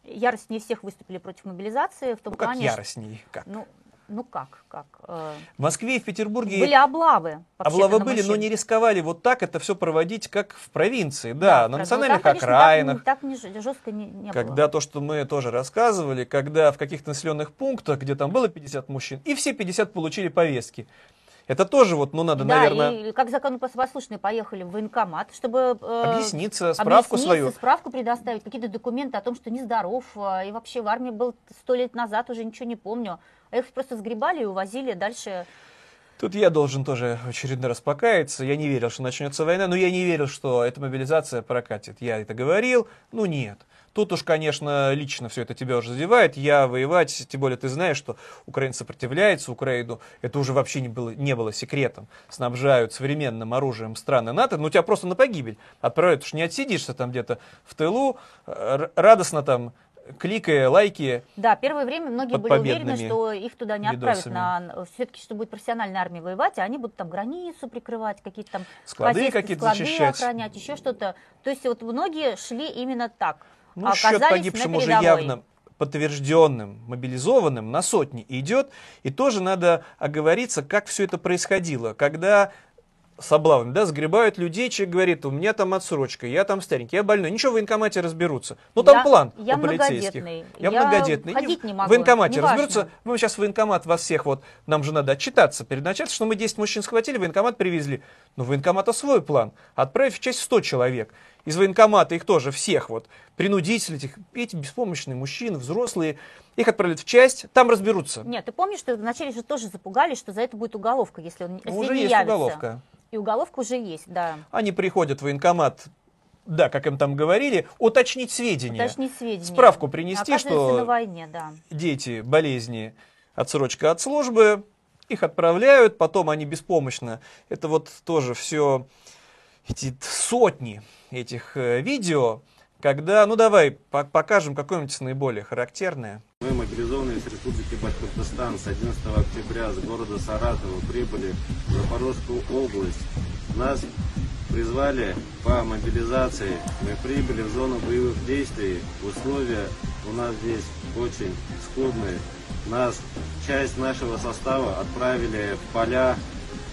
яростнее всех выступили против мобилизации, в том Ну, как плане, что- яростней. Как? ну, ну как, как? э, В Москве и в Петербурге были облавы. облавы были, но не рисковали вот так это все проводить, как в провинции. Да, Да, на национальных Ну, там, конечно, окраинах. Так, так жестко не, не Когда было. то, что мы тоже рассказывали, когда в каких-то населенных пунктах, где там было 50 мужчин, и все 50 получили повестки. Это тоже вот, ну, надо, да, наверное, и как законопослушные поехали в военкомат, чтобы э, объясниться, справку объясниться, свою. справку предоставить, какие-то документы о том, что нездоров, э, и вообще в армии был сто лет назад, уже ничего не помню. а их просто сгребали и увозили дальше. Тут я должен тоже очередной раз покаяться. Я не верил, что начнется война, но я не верил, что эта мобилизация прокатит. Я это говорил, ну нет. Тут уж, конечно, лично все это тебя уже задевает. Я воевать, тем более ты знаешь, что Украина сопротивляется Украину. Это уже вообще не было, не было секретом. Снабжают современным оружием страны НАТО. Ну, тебя просто на погибель отправляют. Уж не отсидишься там где-то в тылу, радостно там кликая лайки. Да, первое время многие были уверены, что их туда не отправят видосами. на все-таки, что будет профессиональная армия воевать, а они будут там границу прикрывать, какие-то там Склады какие-то склады защищать. охранять, еще что-то. То есть вот многие шли именно так. Ну, а счет погибшим уже явно подтвержденным, мобилизованным на сотни идет. И тоже надо оговориться, как все это происходило. Когда с облавами, да, сгребают людей, человек говорит, у меня там отсрочка, я там старенький, я больной, ничего, в военкомате разберутся. Ну, там Я- план я у полицейских. Я, я многодетный. ходить не могу, В военкомате неважно. разберутся. Мы сейчас в военкомат вас всех, вот, нам же надо отчитаться перед начальством, что мы 10 мужчин схватили, в военкомат привезли. Но у военкомата свой план. Отправив в часть 100 человек. Из военкомата их тоже всех, вот, принудители, этих, эти беспомощные мужчины, взрослые, их отправят в часть, там разберутся. Нет, ты помнишь, что вначале же тоже запугали, что за это будет уголовка, если он если Ну, уже не есть явится. уголовка. И уголовка уже есть, да. Они приходят в военкомат, да, как им там говорили, уточнить сведения. Уточнить сведения. Справку принести, Оказывается, что- на войне, да. дети, болезни, отсрочка от службы, их отправляют, потом они беспомощно. Это вот тоже все, эти сотни этих э, видео, когда, ну давай, по- покажем какое-нибудь наиболее характерное. Мы, мобилизованные из Республики Башкортостан, с 11 октября с города Саратова прибыли в Запорожскую область. Нас призвали по мобилизации. Мы прибыли в зону боевых действий. Условия у нас здесь очень скудные. Нас, часть нашего состава отправили в поля,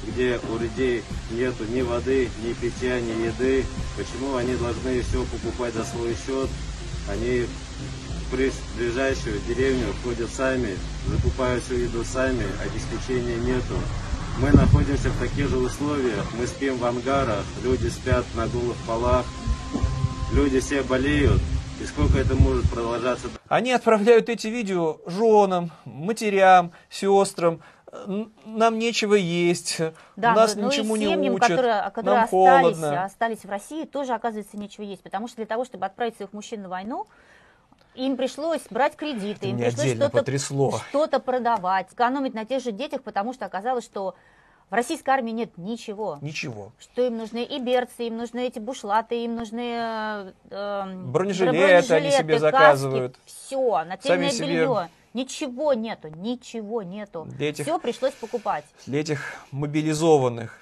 где у людей нету ни воды, ни питья, ни еды. Почему они должны все покупать за свой счет? Они в ближ- ближайшую деревню ходят сами, закупают всю еду сами, обеспечения нету. Мы находимся в таких же условиях, мы спим в ангарах, люди спят на голых полах, люди все болеют. И сколько это может продолжаться Они отправляют эти видео женам, матерям, сестрам. Нам нечего есть, Да, нас ну, ну ничему и не семьям, учат, которые, которые нам остались, холодно. остались в России, тоже, оказывается, нечего есть. Потому что для того, чтобы отправить своих мужчин на войну, им пришлось брать кредиты, им Меня пришлось что-то, что-то продавать, экономить на тех же детях, потому что оказалось, что в российской армии нет ничего. Ничего. Что им нужны и берцы, им нужны эти бушлаты, им нужны э, э, Бронежилеты они себе заказывают. Все, нательное Сами себе- белье. Ничего нету, ничего нету. Для этих- Все пришлось покупать. для этих мобилизованных.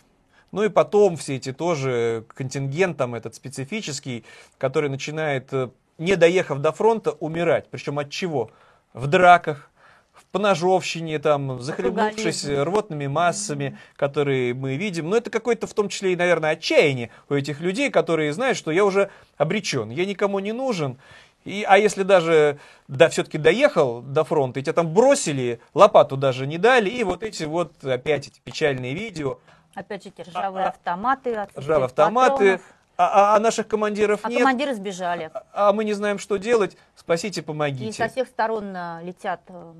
Ну и потом все эти тоже контингент там этот специфический, который начинает, э, не доехав до фронта, умирать. Причем от чего? В драках, в поножовщине, там, захлебнувшись рвотными массами, которые мы видим. Но это какое-то в том числе и, наверное, отчаяние у этих людей, которые знают, что я уже обречен, я никому не нужен. И, а если даже да, все-таки доехал до фронта, и тебя там бросили, лопату даже не дали, и вот эти вот опять эти печальные видео, Опять же, те ржавые автоматы, отсутствие ржавые автоматы, патронов. а, а- а наших командиров А нет, командиры сбежали. а мы не знаем, что делать, спасите, И помогите. со всех сторон э, летят. э,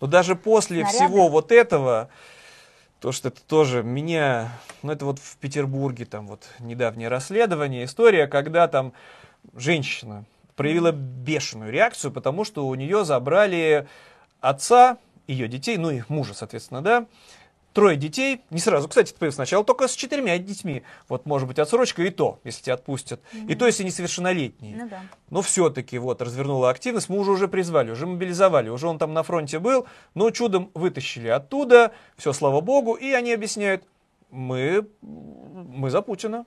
Но даже после Снаряды. всего вот этого, то, что это тоже меня, ну это вот в Петербурге, там вот недавнее расследование, история, когда там женщина проявила бешеную реакцию, потому что у нее забрали отца, ее детей, ну и мужа, соответственно, да, трое детей, не сразу, кстати, это сначала только с четырьмя детьми, вот может быть отсрочка и то, если тебя отпустят, и то, если несовершеннолетние. Ну да. Но все-таки вот развернула активность, мужа уже призвали, уже мобилизовали, уже он там на фронте был, но чудом вытащили оттуда, все, слава богу, и они объясняют, мы, мы за Путина.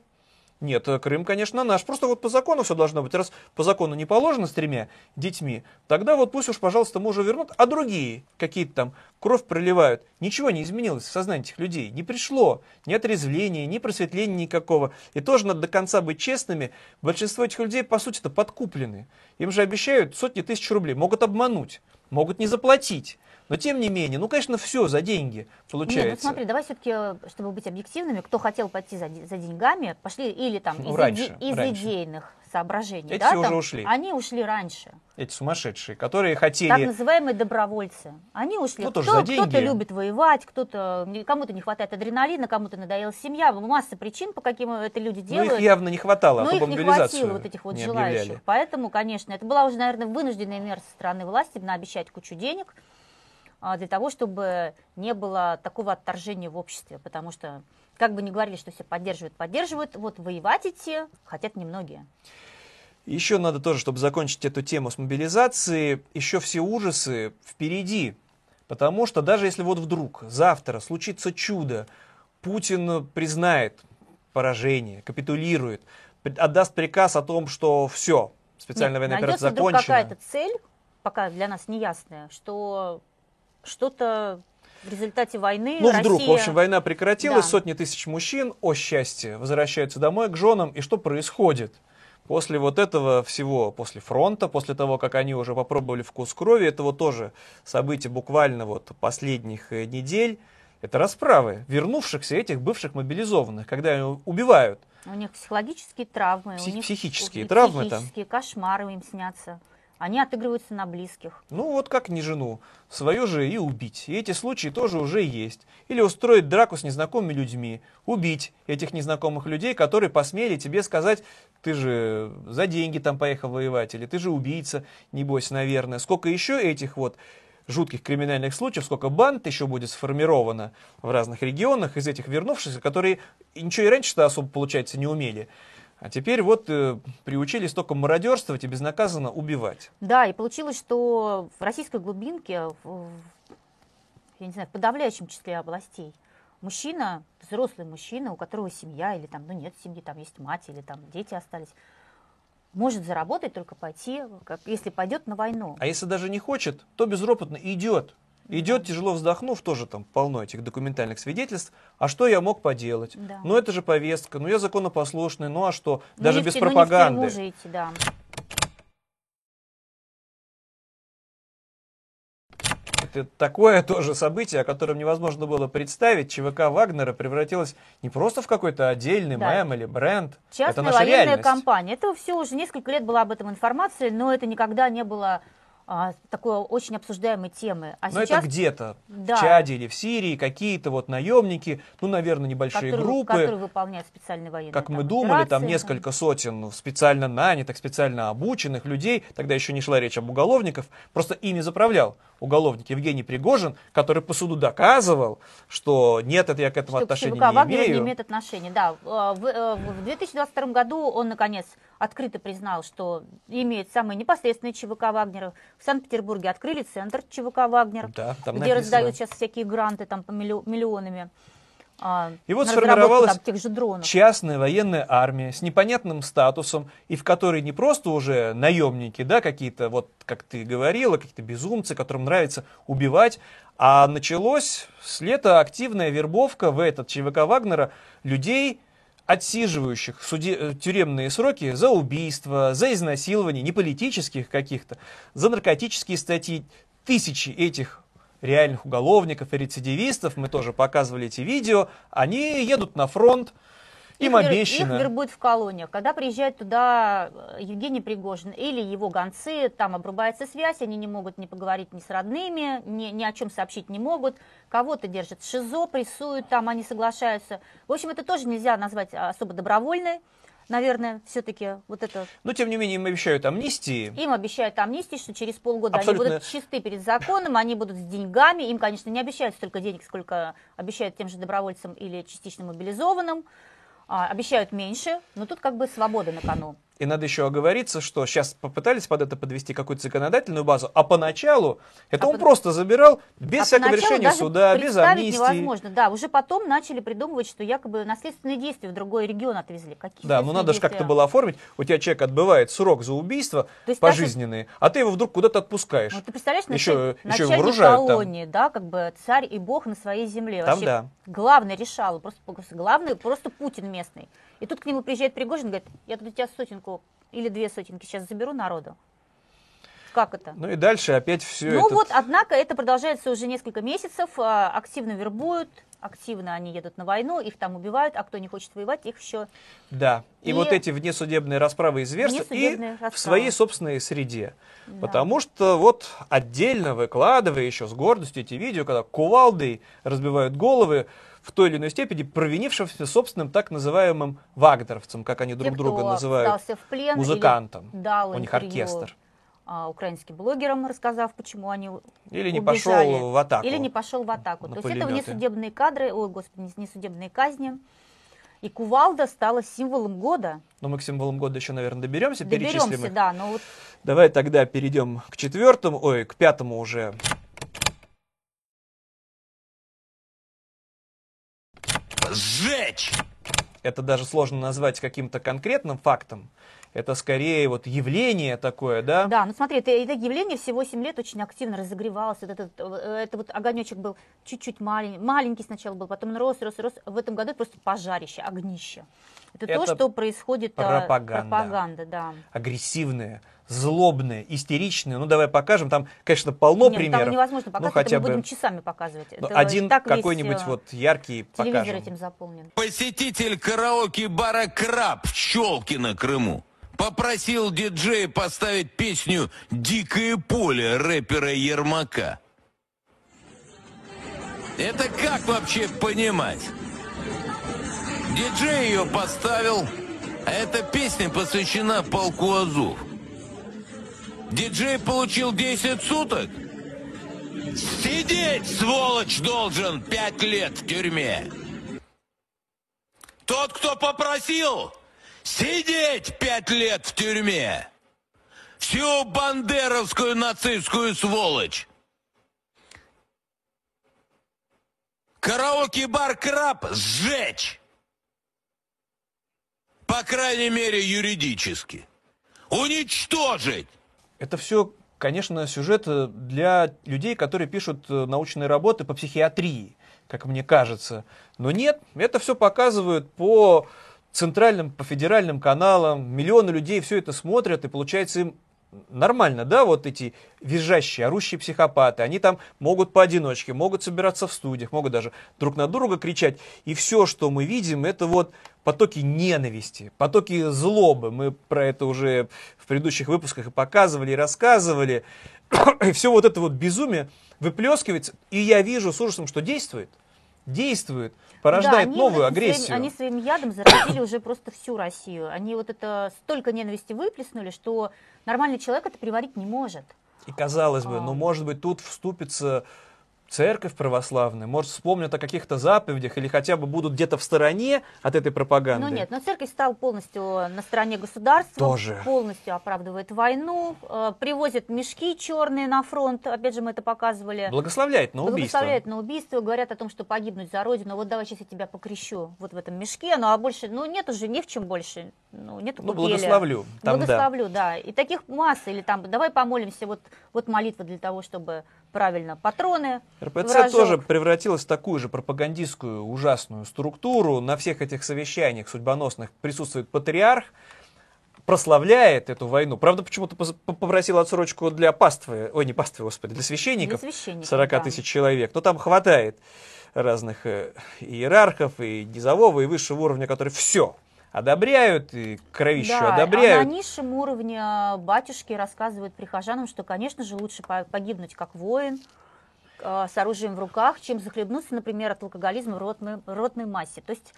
Нет, Крым, конечно, наш. Просто вот по закону все должно быть. Раз по закону не положено с тремя детьми, тогда вот пусть уж, пожалуйста, мужа вернут, а другие какие-то там кровь проливают. Ничего не изменилось в сознании этих людей. Не пришло ни отрезвления, ни просветления никакого. И тоже надо до конца быть честными. Большинство этих людей, по сути, то подкуплены. Им же обещают сотни тысяч рублей. Могут обмануть, могут не заплатить. Но тем не менее, ну, конечно, все за деньги получается. Нет, ну смотри, давай все-таки, чтобы быть объективными, кто хотел пойти за, за деньгами, пошли или там Ну, из, раньше, иде- из раньше. идейных соображений. Эти да, уже там, ушли. Они ушли раньше. Эти сумасшедшие, которые Так хотели... называемые добровольцы. Они ушли. Ну, тоже Кто- за деньги. Кто-то любит воевать, кто-то кому-то не хватает адреналина, кому-то надоела семья. Масса причин, по каким это люди Ну, делают. их явно не хватало, а Но то их не хватило вот этих вот желающих. объявляли. Поэтому, конечно, это была уже, наверное, вынужденная мера со стороны власти наобещать кучу денег а, для того, чтобы не было такого отторжения в обществе. Потому что, как бы ни говорили, что все поддерживают, поддерживают, вот воевать идти хотят немногие. Еще надо тоже, чтобы закончить эту тему с мобилизацией, еще все ужасы впереди. Потому что даже если вот вдруг завтра случится чудо, Путин признает поражение, капитулирует, отдаст приказ о том, что все, специальная Нет, военная операция закончена. какая-то цель, пока для нас не ясная, что что-то в результате войны Ну, вдруг, Россия... в общем, война прекратилась, Да. сотни тысяч мужчин, о счастье, возвращаются домой к женам, и что происходит? После вот этого всего, после фронта, после того, как они уже попробовали вкус крови, это вот тоже событие буквально вот последних э, недель, это расправы вернувшихся этих бывших мобилизованных, когда убивают. У них психологические травмы, Пси- у них психические у- травмы там. психические кошмары им снятся. Они отыгрываются на близких. Ну вот как не жену, свою же и убить. И эти случаи тоже уже есть. Или устроить драку с незнакомыми людьми, убить этих незнакомых людей, которые посмели тебе сказать, ты же за деньги там поехал воевать, или ты же убийца, небось, наверное. Сколько еще этих вот жутких криминальных случаев, сколько банд еще будет сформировано в разных регионах из этих вернувшихся, которые ничего и раньше-то особо, получается, не умели. А теперь вот э, приучились только мародерствовать и безнаказанно убивать. Да, и получилось, что в российской глубинке, в- я не знаю, в подавляющем числе областей, мужчина, взрослый мужчина, у которого семья, или там, ну нет семьи, там есть мать, или там дети остались, может заработать только пойти, как, если пойдет на войну. А если даже не хочет, то безропотно идет. Идет, тяжело вздохнув, тоже там полно этих документальных свидетельств. А что я мог поделать? Да. Ну это же повестка, ну я законопослушный, ну а что? Ну, Даже без ну, в пропаганды. тюрьму же идти, да. Это такое тоже событие, о котором невозможно было представить. ЧВК Вагнера превратилась не просто в какой-то отдельный Да. мем или бренд. это Частная наша военная реальность. компания. Это все уже несколько лет была об этом информация, но это никогда не было а, такой очень обсуждаемой темы. А Но сейчас, это где-то Да. в Чаде или в Сирии какие-то вот наемники, ну, наверное, небольшие которые, группы. которые выполняют специальные военные как мы там, думали, там операции, несколько сотен специально нанятых, специально обученных людей, тогда еще не шла речь об уголовников, просто ими заправлял уголовник Евгений Пригожин, который по суду доказывал, что нет, это я к этому что к отношения ЧВК не Вагнера имею. не имеет отношения. Да, э, в, э, в 2022 году он, наконец, открыто признал, что имеет самый непосредственный ЧВК Вагнера. В Санкт-Петербурге открыли центр ЧВК Вагнер, Да, где написано. раздают сейчас всякие гранты там по миллио- миллионами. а, И вот сформировалась там тех же дронов. частная военная армия с непонятным статусом, и в которой не просто уже наемники, да, какие-то, вот как ты говорила, какие-то безумцы, которым нравится убивать, а началось с лета активная вербовка в этот ЧВК Вагнера людей, отсиживающих суде- э, тюремные сроки за убийство, за изнасилование, не политических каких-то, за наркотические статьи. Тысячи этих реальных уголовников и рецидивистов, мы тоже показывали эти видео, они едут на фронт, им их, обещано. Их вербуют в колониях. Когда приезжает туда э, Евгений Пригожин или его гонцы, там обрубается связь, они не могут ни поговорить ни с родными, ни, ни о чем сообщить не могут. Кого-то держат ШИЗО, прессуют, там они соглашаются. В общем, это тоже нельзя назвать особо добровольной. Наверное, все-таки вот это Но, тем не менее, им обещают амнистии. им обещают амнистию, что через полгода Абсолютно. они будут чисты перед законом, они будут с деньгами. Им, конечно, не обещают столько денег, сколько обещают тем же добровольцам или частично мобилизованным. А, обещают меньше, но тут как бы свобода на кону. И надо еще оговориться, что сейчас попытались под это подвести какую-то законодательную базу, а поначалу это А он под- просто забирал без А всякого решения даже суда, без амнистии. невозможно. Да, уже потом начали придумывать, что якобы наследственные действия в другой регион отвезли. Какие Да, ну надо же как-то было оформить. У тебя человек отбывает срок за убийство То есть пожизненные, а ты его вдруг куда-то отпускаешь. Ну, ты представляешь, Еще- началь- еще вооружают там. колонии, да, как бы царь и бог на своей земле. Там Вообще да. Главный решал, просто, просто главный, просто Путин местный. И тут к нему приезжает Пригожин, говорит, я тут у тебя сотенку или две сотенки сейчас заберу народу. Как это? Ну и дальше опять все Ну это... вот, однако, это продолжается уже несколько месяцев, а, активно вербуют, активно они едут на войну, их там убивают, а кто не хочет воевать, их еще... Да. И, И- вот эти внесудебные расправы и зверства, и расправы. в своей собственной среде. Да. Потому что вот отдельно выкладывая еще с гордостью эти видео, когда кувалдой разбивают головы в той или иной степени провинившимся собственным так называемым вагнеровцам, как они друг Те, друга кто называют, в плен или музыкантам. дал У них оркестр. а, украинским блогерам, рассказав, почему они Или не убежали. пошел в атаку. Или не пошел в атаку. То есть это пулемёты. внесудебные кадры, ой, господи, не- внесудебные казни. И кувалда стала символом года. Но мы к символам года еще, наверное, доберемся, перечислим Доберемся, их. да, но вот Давай тогда перейдем к четвертому, ой, к пятому уже. Сжечь! Это даже сложно назвать каким-то конкретным фактом. Это скорее вот явление такое, да? Да, ну смотри, это, это явление всего 7 лет очень активно разогревалось. Вот этот, э, это вот огонечек был чуть-чуть маленький, маленький сначала был, потом он рос, рос, рос. В этом году это просто пожарище, огнище. Это, Это то, что происходит. э, пропаганда. Пропаганда, да. Агрессивные, злобные, истеричные. Ну, давай покажем. Там, конечно, полно Нет, ну, примеров. там невозможно показывать, хотя это мы бы- будем часами показывать. Ну, Это один какой-нибудь э, вот яркий Телевизор покажем. этим заполнен. Посетитель караоке-бара «Краб» в Щелке на Крыму попросил диджея поставить песню «Дикое поле» рэпера Ермака. Это как вообще понимать? Диджей ее поставил, а эта песня посвящена полку Азов. Диджей получил 10 суток? Сидеть, сволочь, должен пять лет в тюрьме. Тот, кто попросил, сидеть пять лет в тюрьме. Всю бандеровскую нацистскую сволочь. Караоке-бар «Краб» сжечь. По крайней мере, юридически. Уничтожить. Это все, конечно, сюжет э, для людей, которые пишут э, научные работы по психиатрии, как мне кажется. Но нет, это все показывают по центральным, по федеральным каналам. Миллионы людей все это смотрят, и получается им нормально, да, вот эти визжащие, орущие психопаты, они там могут поодиночке, могут собираться в студиях, могут даже друг на друга кричать, и все, что мы видим, это вот потоки ненависти, потоки злобы, мы про это уже в предыдущих выпусках и показывали, и рассказывали, и все вот это вот безумие выплескивается, и я вижу с ужасом, что действует, действует, порождает Да, они новую агрессию. Своим, они своим ядом заразили уже просто всю Россию. Они вот это столько ненависти выплеснули, что нормальный человек это переварить не может. И казалось бы, А. ну, может быть, тут вступится церковь православная, может, вспомнят о каких-то заповедях или хотя бы будут где-то в стороне от этой пропаганды. Ну нет, но церковь стала полностью на стороне государства, Тоже. полностью оправдывает войну, э, привозят мешки черные на фронт, опять же мы это показывали. Благословляет на убийство. Благословляют на убийство, говорят о том, что погибнуть за родину. Вот давай сейчас я тебя покрещу вот в этом мешке, ну а больше, ну нет уже ни в чем больше, ну нету Ну, благословлю. Там, да. Благословлю, да. И таких масса, или там, давай помолимся, вот, вот молитва для того, чтобы правильно патроны. РПЦ в рожок. тоже превратилась в такую же пропагандистскую ужасную структуру. На всех этих совещаниях судьбоносных присутствует патриарх, прославляет эту войну. Правда, почему-то попросил отсрочку для паствы, ой, не паствы, господи, для священников. Для священников, 40 да. тысяч человек. Но там хватает разных э, иерархов и низового, и высшего уровня, которые все одобряют, и кровищу Да, одобряют. А на низшем уровне а, батюшки рассказывают прихожанам, что, конечно же, лучше по- погибнуть как воин а, с оружием в руках, чем захлебнуться, например, от алкоголизма в ротной, ротной массе. То есть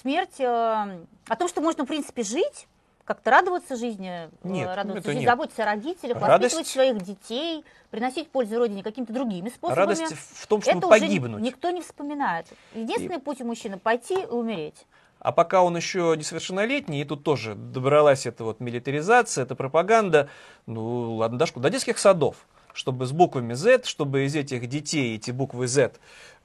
смерть, а, о том, что можно, в принципе, жить, как-то радоваться жизни, Нет, радоваться жизни, нет. заботиться о родителях, Радость- воспитывать своих детей, приносить пользу родине какими-то другими способами. Радость в том, чтобы Это уже погибнуть. никто не вспоминает. Единственный путь у мужчины пойти и умереть. А пока он еще несовершеннолетний, и тут тоже добралась эта вот милитаризация, эта пропаганда, ну ладно, дашку, до детских садов, чтобы с буквами Z, чтобы из этих детей эти буквы Z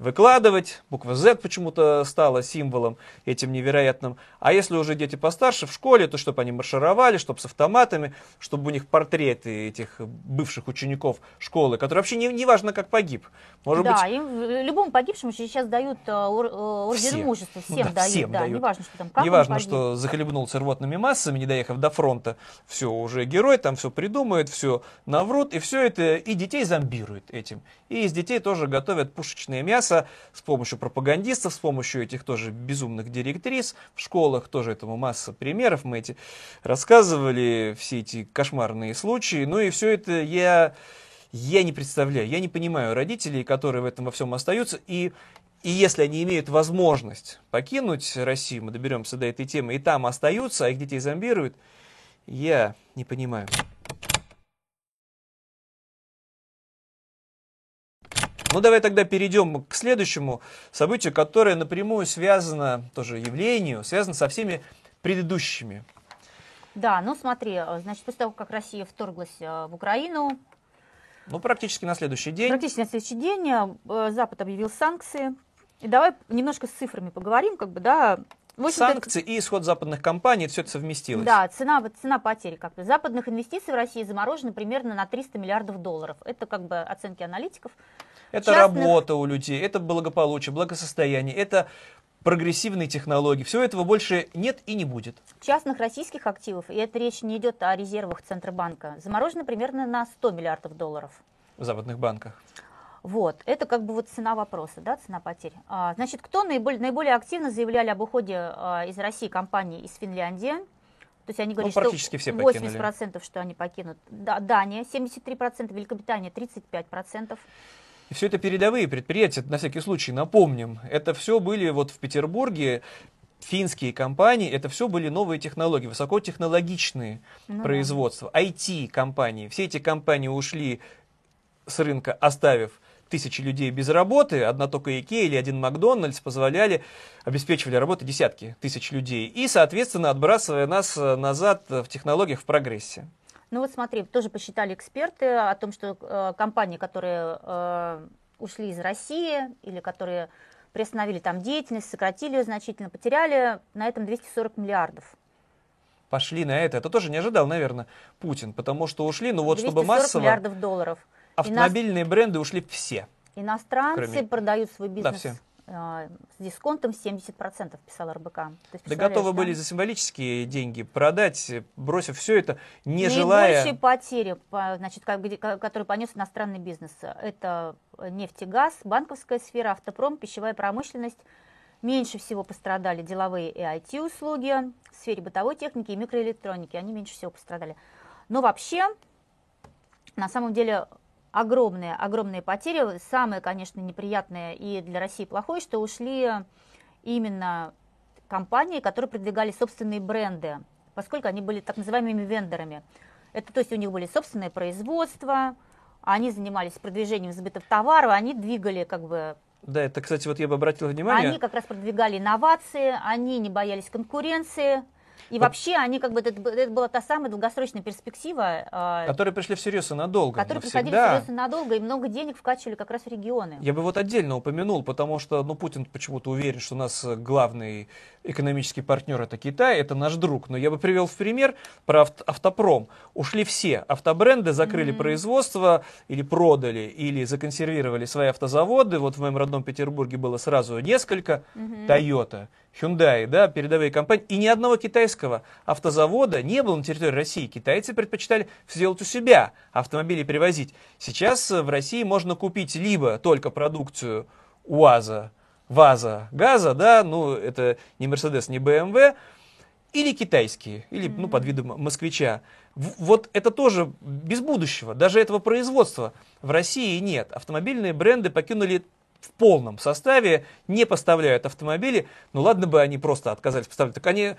выкладывать. Буква Z почему-то стала символом этим невероятным. А если уже дети постарше в школе, то чтобы они маршировали, чтобы с автоматами, чтобы у них портреты этих бывших учеников школы, которые вообще не, не важно, как погиб. Может да, быть... им, любому погибшему сейчас дают э, орден все. мужества, всем ну, да, дают, всем да, дают. неважно, что там, как Неважно, что захлебнулся рвотными массами, не доехав до фронта, все, уже герой, там все придумает, все наврут, и все это, и детей зомбируют этим. И из детей тоже готовят пушечное мясо с помощью пропагандистов, с помощью этих тоже безумных директрис. В школах тоже этому масса примеров, мы эти рассказывали, все эти кошмарные случаи. Ну и все это я я не представляю, я не понимаю родителей, которые в этом во всем остаются. И, и если они имеют возможность покинуть Россию, мы доберемся до этой темы, и там остаются, а их детей зомбируют, я не понимаю. Ну, давай тогда перейдем к следующему событию, которое напрямую связано, тоже явлению, связано со всеми предыдущими. Да, ну смотри, значит, после того, как Россия вторглась э, в Украину, ну, практически на следующий день. Практически на следующий день э, Запад объявил санкции. И давай немножко с цифрами поговорим, как бы, да. Санкции и исход западных компаний, все это совместилось. Да, цена, цена потери как бы. Западных инвестиций в России заморожены примерно на 300 миллиардов долларов. Это как бы оценки аналитиков. Это Частных... работа у людей, это благополучие, благосостояние, это прогрессивные технологии. Всего этого больше нет и не будет. Частных российских активов, и это речь не идет о резервах Центробанка, заморожено примерно на 100 миллиардов долларов. В западных банках. Вот, это как бы вот цена вопроса, да, цена потерь. А, значит, кто наиболее, наиболее активно заявляли об уходе а, из России компании из Финляндии? То есть они говорят, ну, практически что все 80%, покинули. что они покинут. Да, Дания 73%, Великобритания 35%. И все это передовые предприятия, на всякий случай напомним. Это все были вот в Петербурге финские компании, это все были новые технологии, высокотехнологичные ну, производства, IT-компании. Все эти компании ушли с рынка, оставив тысячи людей без работы, одна только Икея или один Макдональдс позволяли, обеспечивали работу десятки тысяч людей. И, соответственно, отбрасывая нас назад в технологиях в прогрессе. Ну вот смотри, тоже посчитали эксперты о том, что э, компании, которые э, ушли из России или которые приостановили там деятельность, сократили ее значительно, потеряли на этом 240 миллиардов. Пошли на это. Это тоже не ожидал, наверное, Путин, потому что ушли, ну вот чтобы массово... миллиардов долларов. Автомобильные Ино... бренды ушли все. Иностранцы кроме... продают свой бизнес да, все. А, с дисконтом 70%, писал РБК. То есть, да готовы да? были за символические деньги продать, бросив все это, не Наибольшие желая... Наибольшие потери, значит, которые понес иностранный бизнес, это нефть и газ, банковская сфера, автопром, пищевая промышленность. Меньше всего пострадали деловые и IT-услуги, в сфере бытовой техники и микроэлектроники, они меньше всего пострадали. Но вообще, на самом деле, огромные, огромные потери. Самое, конечно, неприятное и для России плохое, что ушли именно компании, которые продвигали собственные бренды, поскольку они были так называемыми вендорами. Это то есть у них были собственные производства, они занимались продвижением сбытов товаров, они двигали как бы да, это, кстати, вот я бы обратил внимание. Они как раз продвигали инновации, они не боялись конкуренции, и вообще они как бы, это, это была та самая долгосрочная перспектива. А, которые пришли всерьез и надолго. Которые приходили всерьез и надолго, и много денег вкачивали как раз в регионы. Я бы вот отдельно упомянул, потому что ну, Путин почему-то уверен, что у нас главный экономический партнер это Китай, это наш друг. Но я бы привел в пример про автопром. Ушли все автобренды, закрыли mm-hmm. производство или продали, или законсервировали свои автозаводы. Вот в моем родном Петербурге было сразу несколько. Mm-hmm. Toyota, Hyundai, да, передовые компании. И ни одного китайского автозавода не было на территории России. Китайцы предпочитали сделать у себя, автомобили привозить. Сейчас в России можно купить либо только продукцию УАЗа, ВАЗа, ГАЗа, да, ну это не Мерседес, не БМВ, или китайские, или ну, под видом москвича. Вот это тоже без будущего. Даже этого производства в России нет. Автомобильные бренды покинули в полном составе, не поставляют автомобили. Ну ладно бы они просто отказались поставлять. Так они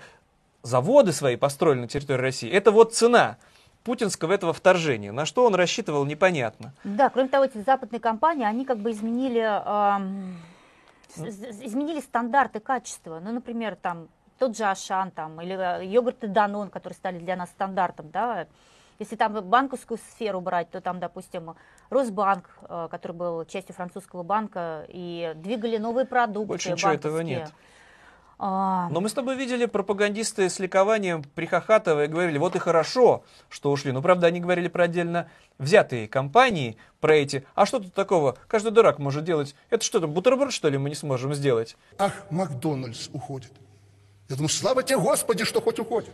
заводы свои построили на территории России. Это вот цена путинского этого вторжения. На что он рассчитывал, непонятно. Да, кроме того, эти западные компании, они как бы изменили, э, изменили стандарты качества. Ну, например, там тот же Ашан там, или э, йогурты Данон, которые стали для нас стандартом, да, Если там банковскую сферу брать, то там, допустим, Росбанк, э, который был частью французского банка, и двигали новые продукты Больше ничего этого банковские. нет. А, Но мы с тобой видели пропагандисты с ликованием прихохатывая, говорили, вот и хорошо, что ушли. Но, правда, они говорили про отдельно взятые компании, про эти. А что тут такого? Каждый дурак может делать. Это что там, бутерброд, что ли, мы не сможем сделать? Ах, Макдональдс уходит. Я думаю, слава тебе, Господи, что хоть уходит.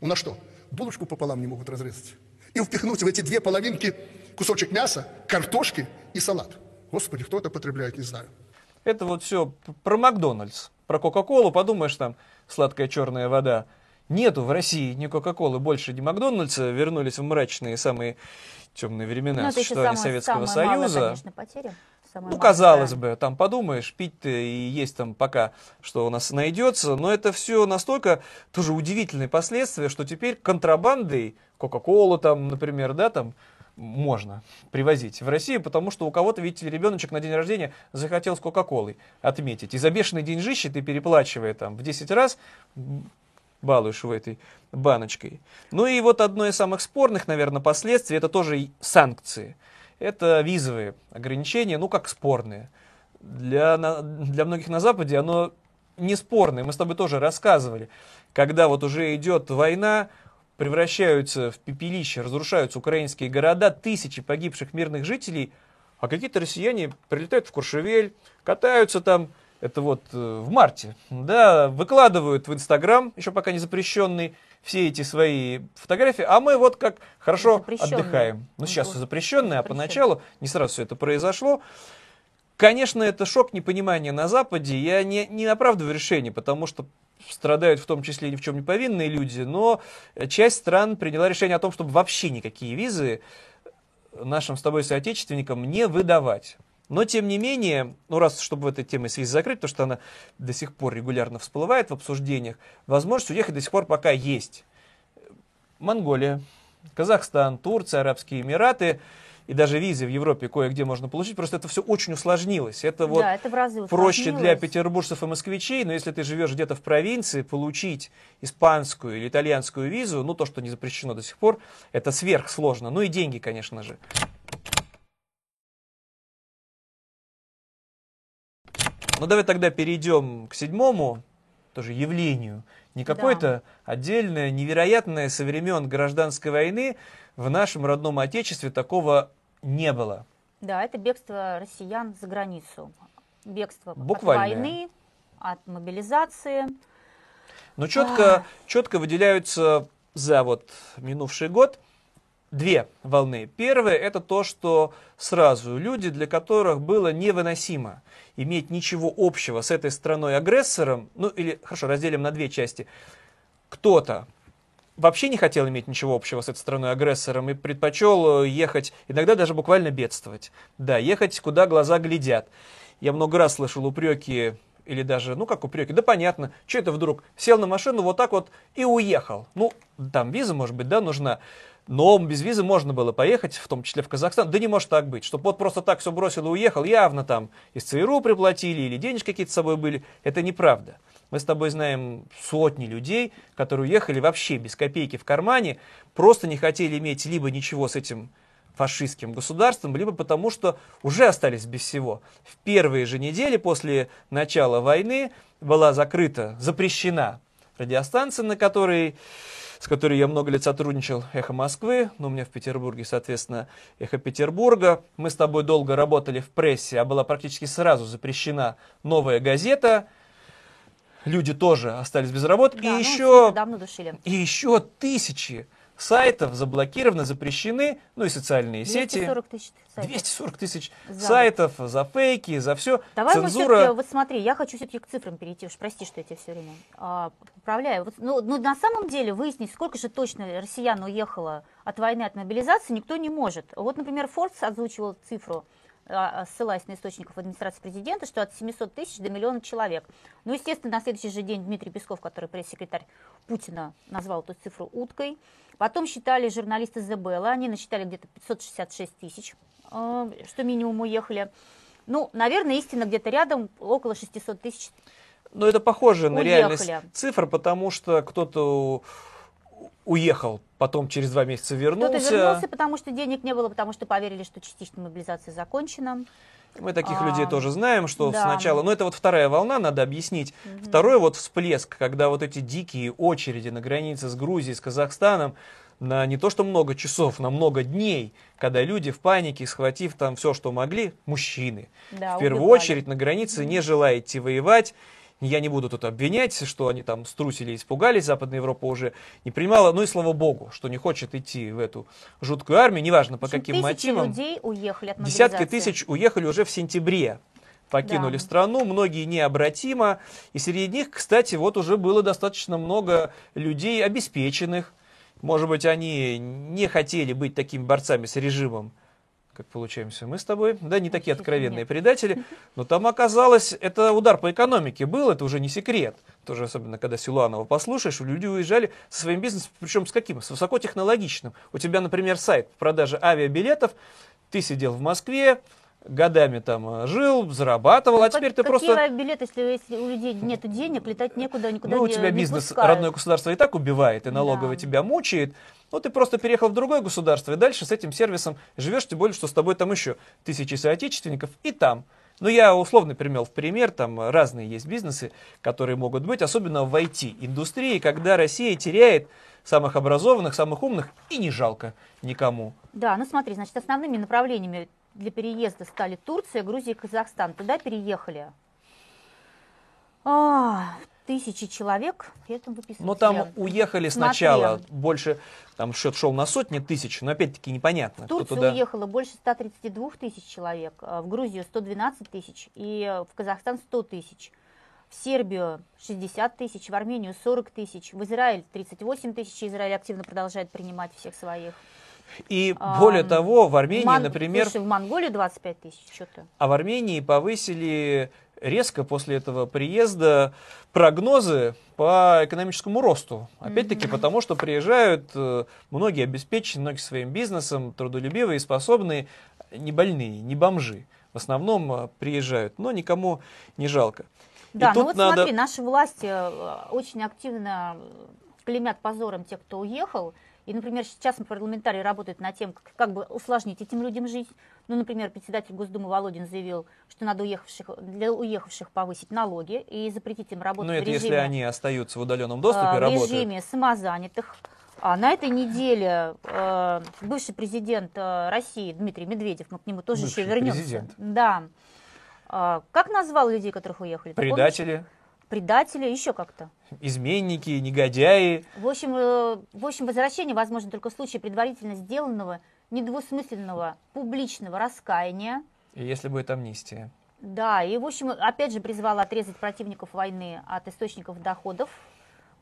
У нас что, булочку пополам не могут разрезать? И впихнуть в эти две половинки кусочек мяса, картошки и салат. Господи, кто это потребляет, не знаю. Это вот все про Макдональдс, про Кока-Колу, подумаешь, там сладкая черная вода. Нету в России ни Кока-Колы, больше ни Макдональдса, вернулись в мрачные самые темные времена ну, существования самая, Советского малая, Союза. конечно, потеря. Самая Ну, казалось бы, там подумаешь, пить-то и есть там пока, что у нас найдется, но это все настолько тоже удивительные последствия, что теперь контрабандой Кока-Колу там, например, да, там можно привозить в Россию, потому что у кого-то, видите ребеночек на день рождения захотел с Кока-Колой отметить. И за бешеный деньжище ты переплачивая там в 10 раз, балуешь в этой баночкой. Ну и вот одно из самых спорных, наверное, последствий, это тоже санкции. Это визовые ограничения, ну как спорные. Для, для многих на Западе оно не спорное. Мы с тобой тоже рассказывали. Когда вот уже идет война, превращаются в пепелище, разрушаются украинские города, тысячи погибших мирных жителей, а какие-то россияне прилетают в Куршевель, катаются там, это вот э, в марте, да, выкладывают в Инстаграм, еще пока не запрещенный, все эти свои фотографии, а мы вот как хорошо отдыхаем. Ну, сейчас Вот. запрещенные, а поначалу не сразу все это произошло. Конечно, это шок непонимания на Западе. Я не, не оправдываю решение, потому что страдают в том числе ни в чем не повинные люди, но часть стран приняла решение о том, чтобы вообще никакие визы нашим с тобой соотечественникам не выдавать. Но, тем не менее, ну раз, чтобы в этой теме связь закрыть, потому что она до сих пор регулярно всплывает в обсуждениях, возможность уехать до сих пор пока есть. Монголия, Казахстан, Турция, Арабские Эмираты и даже визы в Европе кое-где можно получить. Просто это все очень усложнилось. Это вот да, это в разы проще для петербуржцев и москвичей, но если ты живешь где-то в провинции, получить испанскую или итальянскую визу, ну то, что не запрещено до сих пор, это сверхсложно. Ну и деньги, конечно же. Ну давай тогда перейдем к седьмому, тоже явлению. Не Да. какое-то отдельное, невероятное со времен гражданской войны в нашем родном отечестве такого не было. Да, это бегство россиян за границу. Бегство Буквальное. от войны, от мобилизации. Но четко, четко выделяются за вот минувший год две волны. Первая это то, что сразу люди, для которых было невыносимо иметь ничего общего с этой страной-агрессором, ну или, хорошо, разделим на две части. Кто-то вообще не хотел иметь ничего общего с этой страной-агрессором и предпочел э, ехать, иногда даже буквально бедствовать. Да, ехать, куда глаза глядят. Я много раз слышал упреки, или даже, ну как упреки, да понятно, что это вдруг, сел на машину вот так вот и уехал. Ну, там виза, может быть, да, нужна. Но без визы можно было поехать, в том числе в Казахстан. Да не может так быть, чтобы вот просто так все бросил и уехал, явно там из ЦРУ приплатили или денежки какие-то с собой были. Это неправда. Мы с тобой знаем сотни людей, которые уехали вообще без копейки в кармане, просто не хотели иметь либо ничего с этим фашистским государством, либо потому что уже остались без всего. В первые же недели после начала войны была закрыта, запрещена радиостанция, на которой, с которой я много лет сотрудничал, «Эхо Москвы», ну, у меня в Петербурге, соответственно, «Эхо Петербурга». Мы с тобой долго работали в прессе, а была практически сразу запрещена новая газета. Люди тоже остались без работы. Да, и ну, еще давно душили. и еще тысячи сайтов заблокированы, запрещены, ну и социальные сети. 240 тысяч сайтов. 240 тысяч За сайтов за фейки, за все. Давай мы Цензура. все-таки, вот смотри, я хочу все-таки к цифрам перейти, уж прости, что я тебя все время а, поправляю. Вот, ну, ну, на самом деле выяснить, сколько же точно россиян уехало от войны, от мобилизации, никто не может. Вот, например, Forbes озвучивал цифру, а, ссылаясь на источников администрации президента, что от 700 тысяч до миллиона человек. Ну, естественно, на следующий же день Дмитрий Песков, который пресс-секретарь Путина, назвал эту цифру уткой. Потом считали журналисты ЗБЛ, они насчитали где-то 566 тысяч, э, что минимум уехали. Ну, наверное, истина где-то рядом, около 600 тысяч. Но это похоже на Уехали. реальность цифр, потому что кто-то уехал, потом через два месяца вернулся. Кто-то вернулся, потому что денег не было, потому что поверили, что частичная мобилизация закончена. Мы таких А, людей тоже знаем, что да. сначала, ну это вот вторая волна, надо объяснить. Второй вот всплеск, когда вот эти дикие очереди на границе с Грузией, с Казахстаном, на не то что много часов, на много дней, когда люди в панике, схватив там все, что могли, мужчины, Да, в первую убивали. очередь на границе, не желая идти воевать, я не буду тут обвинять, что они там струсили, испугались, Западная Европа уже не принимала, ну и слава богу, что не хочет идти в эту жуткую армию, неважно по каким мотивам. людей уехали от Десятки тысяч уехали уже в сентябре. Покинули Да. страну, многие необратимо. И среди них, кстати, вот уже было достаточно много людей обеспеченных. Может быть, они не хотели быть такими борцами с режимом, как получаемся мы с тобой, да, не такие откровенные предатели, но там оказалось, это удар по экономике был, это уже не секрет. Тоже особенно, когда Силуанова послушаешь, люди уезжали со своим бизнесом, причем с каким? С высокотехнологичным. У тебя, например, сайт по продаже авиабилетов, ты сидел в Москве, годами там э, жил, зарабатывал, Ну, а теперь ты как- какие просто... билеты, если, если у людей нет денег, летать некуда, никуда Ну, у не- тебя не бизнес, пускают. родное государство и так убивает, и налоговое Да. тебя мучает. Ну, ты просто переехал в другое государство, и дальше с этим сервисом живешь, тем более, что с тобой там еще тысячи соотечественников, и там. Ну, я условно пример в пример, там разные есть бизнесы, которые могут быть, особенно в IT-индустрии, когда Россия теряет самых образованных, самых умных, и не жалко никому. Да, ну смотри, значит, основными направлениями для переезда стали Турция, Грузия и Казахстан. Туда переехали а, тысячи человек. Я там выписываю Но там себе. уехали сначала больше, там счет шел на сотни тысяч, но опять-таки непонятно, В кто Турцию туда... уехало больше 132 тысяч человек, а в Грузию 112 тысяч и в Казахстан 100 тысяч. В Сербию 60 тысяч, в Армению 40 тысяч, в Израиль 38 тысяч, Израиль активно продолжает принимать всех своих. И А, более того, в Армении, Мон- например, Слушай, в Монголии 25 тысяч, что-то. а в Армении повысили резко после этого приезда прогнозы по экономическому росту. Опять-таки потому, что приезжают э, многие обеспеченные, многие своим бизнесом, трудолюбивые, способные, не больные, не бомжи. В основном э, приезжают, но никому не жалко. И Да, ну тут вот надо- смотри, наши власти э, очень активно клеймят позором тех, кто уехал. И, например, сейчас парламентарии работают над тем, как, как бы усложнить этим людям жизнь. Ну, например, председатель Госдумы Володин заявил, что надо уехавших, для уехавших повысить налоги и запретить им работать Ну, в это режиме, если они остаются в удаленном доступе, э, в работают. режиме самозанятых. А на этой неделе э, бывший президент э, России Дмитрий Медведев, мы к нему тоже Бывший еще вернемся. президент. Да. А, как назвал людей, которых уехали? Ты помнишь? Предатели, еще как-то. изменники, негодяи. В общем, э, в общем, возвращение возможно только в случае предварительно сделанного, недвусмысленного, публичного раскаяния. И если будет амнистия. Да, и, в общем, опять же призвал отрезать противников войны от источников доходов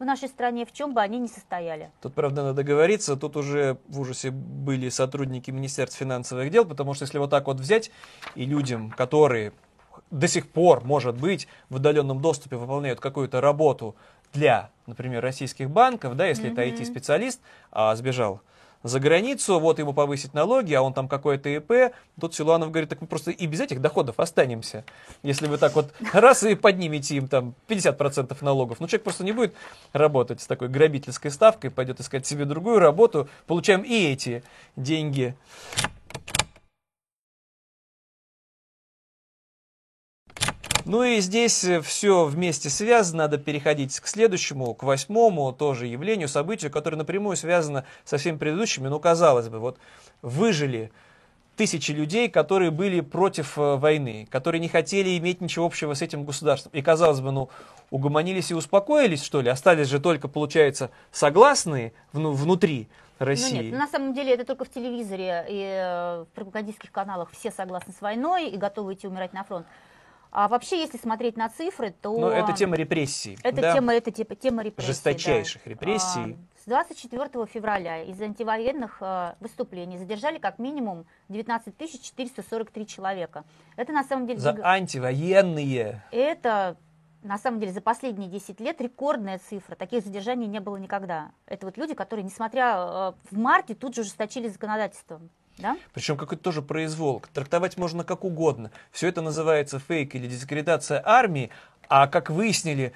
в нашей стране, в чем бы они ни состояли. Тут, правда, надо говориться, тут уже в ужасе были сотрудники Министерства финансовых дел, потому что если вот так вот взять и людям, которые до сих пор, может быть, в удаленном доступе выполняют какую-то работу для, например, российских банков, да, если это IT-специалист, а сбежал за границу, вот ему повысить налоги, а он там какой-то ИП, тут Силуанов говорит, так мы просто и без этих доходов останемся. Если вы так вот раз и поднимете им там 50% налогов, ну человек просто не будет работать с такой грабительской ставкой, пойдет искать себе другую работу, получаем и эти деньги. Ну и здесь все вместе связано, надо переходить к следующему, к восьмому тоже явлению, событию, которое напрямую связано со всеми предыдущими. Ну, казалось бы, вот выжили тысячи людей, которые были против э, войны, которые не хотели иметь ничего общего с этим государством. И, казалось бы, ну, угомонились и успокоились, что ли? Остались же только, получается, согласные вну- внутри России. Ну нет, на самом деле это только в телевизоре и э, в пропагандистских каналах все согласны с войной и готовы идти умирать на фронт. А вообще, если смотреть на цифры, то... Но это тема репрессий. Это да? тема, это типа, тема репрессий. Жесточайших да. репрессий. А, С 24 февраля из антивоенных э, выступлений задержали как минимум 19 443 человека. Это на самом деле... За антивоенные. Это на самом деле за последние 10 лет рекордная цифра. Таких задержаний не было никогда. Это вот люди, которые, несмотря э, в марте, тут же ужесточили законодательство. Да? Причем какой-то тоже произвол. Трактовать можно как угодно. Все это называется фейк или дискредитация армии. А как выяснили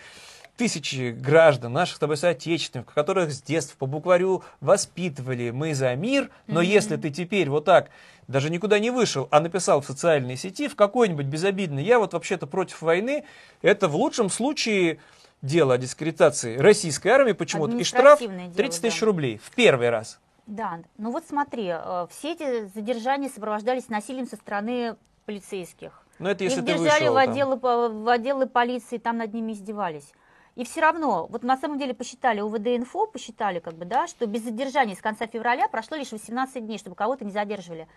тысячи граждан, наших с тобой соотечественников, которых с детства по букварю воспитывали «мы за мир», но mm-hmm. если ты теперь вот так даже никуда не вышел, а написал в социальной сети, в какой-нибудь безобидный, я вот вообще-то против войны, это в лучшем случае дело о дискредитации российской армии почему-то, и штраф 30 тысяч да. рублей в первый раз. Да, ну вот смотри, э, все эти задержания сопровождались насилием со стороны полицейских. Но это если Их ты держали вышел, в, отделы, в отделы полиции, там над ними издевались. И все равно, вот на самом деле посчитали, УВД-инфо посчитали, как бы, да, что без задержания с конца февраля прошло лишь 18 дней, чтобы кого-то не задерживали.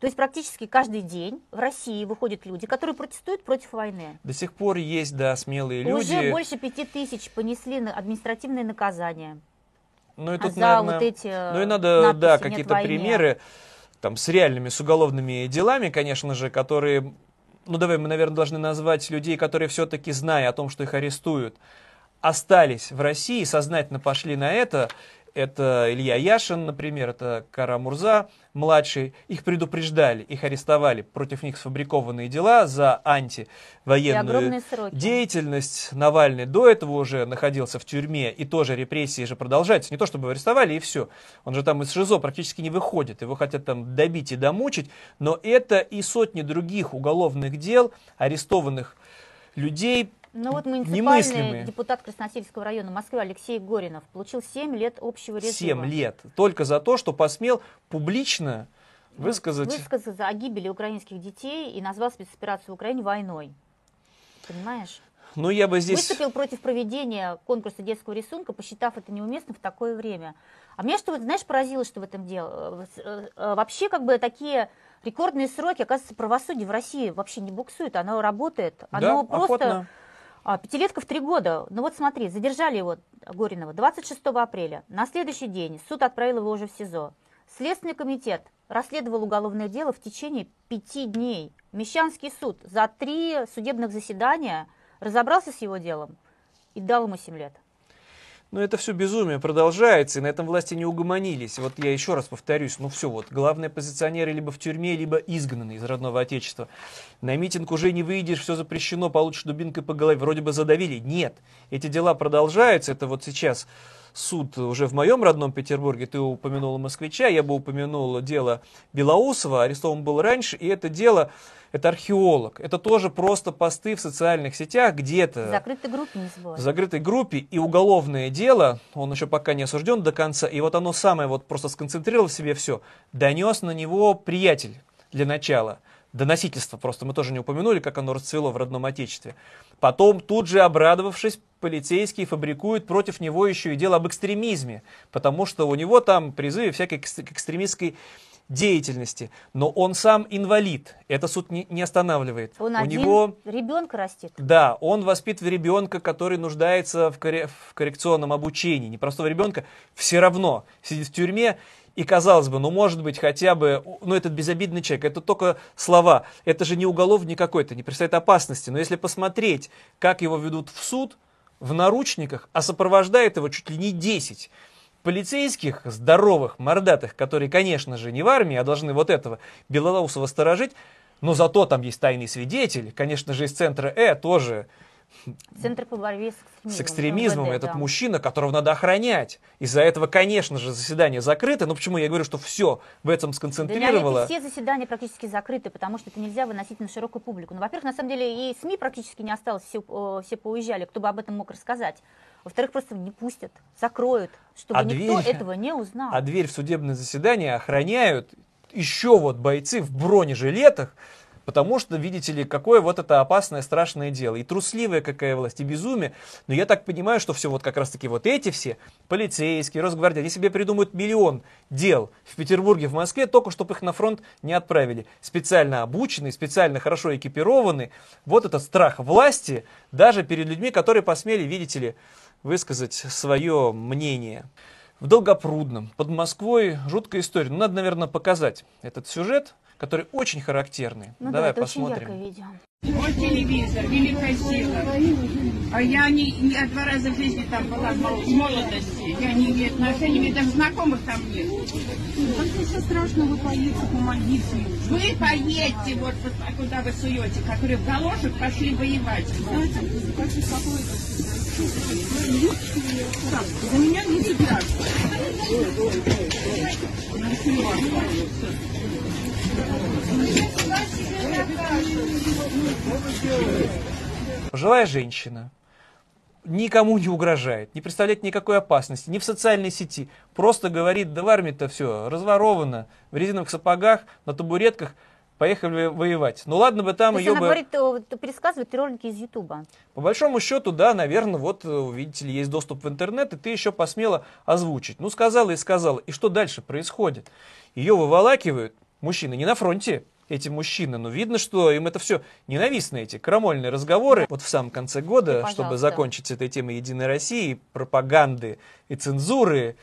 То есть практически каждый день в России выходят люди, которые протестуют против войны. До сих пор есть, да, смелые люди. Уже больше пяти тысяч понесли административные наказания. Ну и тут, за наверное, вот эти ну и надо, да, какие-то примеры там с реальными, с уголовными делами, конечно же, которые, ну давай мы, наверное, должны назвать людей, которые все-таки, зная о том, что их арестуют, остались в России, сознательно пошли на это, это Илья Яшин, например, это Кара Мурза, младший, их предупреждали, их арестовали, против них сфабрикованные дела за антивоенную деятельность. Навальный до этого уже находился в тюрьме, и тоже репрессии же продолжаются. Не то, чтобы арестовали, и все. Он же там из ШИЗО практически не выходит, его хотят там добить и домучить, но это и сотни других уголовных дел, арестованных людей, ну вот муниципальный депутат Красносельского района Москвы Алексей Горинов получил 7 лет общего режима. 7 лет. Только за то, что посмел публично ну, высказать... Высказаться о гибели украинских детей и назвал спецоперацию в Украине войной. Понимаешь? Ну, я бы здесь... Выступил против проведения конкурса детского рисунка, посчитав это неуместным в такое время. А меня что, знаешь, поразило, что в этом дело? Э, э, вообще, как бы такие рекордные сроки, оказывается, правосудие в России вообще не буксует, оно работает. Оно да, просто... Охотно а, пятилетка в три года. Ну вот смотри, задержали его, Горинова, 26 апреля. На следующий день суд отправил его уже в СИЗО. Следственный комитет расследовал уголовное дело в течение пяти дней. Мещанский суд за три судебных заседания разобрался с его делом и дал ему 7 лет. Но это все безумие продолжается, и на этом власти не угомонились. Вот я еще раз повторюсь, ну все, вот главные позиционеры либо в тюрьме, либо изгнаны из родного отечества. На митинг уже не выйдешь, все запрещено, получишь дубинкой по голове. Вроде бы задавили. Нет, эти дела продолжаются. Это вот сейчас суд уже в моем родном Петербурге, ты упомянула москвича, я бы упомянул дело Белоусова, арестован был раньше, и это дело это археолог. Это тоже просто посты в социальных сетях где-то. В закрытой группе не забывай. В закрытой группе и уголовное дело, он еще пока не осужден до конца, и вот оно самое вот просто сконцентрировало в себе все, донес на него приятель для начала. Доносительство просто мы тоже не упомянули, как оно расцвело в родном отечестве. Потом, тут же обрадовавшись, полицейские фабрикуют против него еще и дело об экстремизме, потому что у него там призывы всякой экстремистской деятельности, но он сам инвалид, это суд не, не останавливает. Он У один него ребенка растит. Да, он воспитывает ребенка, который нуждается в, корре, в коррекционном обучении, непростого ребенка, все равно сидит в тюрьме, и казалось бы, ну может быть хотя бы, ну этот безобидный человек, это только слова, это же не уголовник какой-то, не представляет опасности, но если посмотреть, как его ведут в суд, в наручниках, а сопровождает его чуть ли не 10 полицейских, здоровых, мордатых, которые, конечно же, не в армии, а должны вот этого Белоусова сторожить, но зато там есть тайный свидетель, конечно же, из центра Э тоже Центр по борьбе с экстремизмом. С экстремизмом МВД, этот да. мужчина, которого надо охранять. Из-за этого, конечно же, заседание закрыто. Но почему я говорю, что все в этом сконцентрировало? Да, все заседания практически закрыты, потому что это нельзя выносить на широкую публику. Ну, во-первых, на самом деле и СМИ практически не осталось, все, все поуезжали, кто бы об этом мог рассказать. Во-вторых, просто не пустят, закроют, чтобы а никто дверь, этого не узнал. А дверь в судебное заседание охраняют еще вот бойцы в бронежилетах, Потому что, видите ли, какое вот это опасное, страшное дело. И трусливая какая власть, и безумие. Но я так понимаю, что все вот как раз-таки вот эти все, полицейские, Росгвардия, они себе придумают миллион дел в Петербурге, в Москве, только чтобы их на фронт не отправили. Специально обученные, специально хорошо экипированные. Вот этот страх власти даже перед людьми, которые посмели, видите ли, высказать свое мнение. В Долгопрудном, под Москвой, жуткая история. Ну, надо, наверное, показать этот сюжет который очень характерный. Ну Давай да, посмотрим. Очень видео. Вот телевизор, великая сила. А я не, не два раза в жизни там была в молодости. Я не имею отношения, мне даже знакомых там нет. Как все страшно, вы поедете, помогите. Вы поедете, вот, вот куда вы суете, которые в галошах пошли воевать. Знаете, какой-то За меня не. Пожилая женщина никому не угрожает, не представляет никакой опасности, ни в социальной сети. Просто говорит, да в армии-то все разворовано, в резиновых сапогах, на табуретках, поехали воевать. Ну ладно бы там То ее она бы... говорит, э, пересказывает ролики из Ютуба. По большому счету, да, наверное, вот, э, видите ли, есть доступ в интернет, и ты еще посмела озвучить. Ну, сказала и сказала. И что дальше происходит? Ее выволакивают, мужчины не на фронте, эти мужчины, но видно, что им это все ненавистно, эти крамольные разговоры. Вот в самом конце года, И, чтобы закончить с этой темой Единой России, пропаганды и цензуры,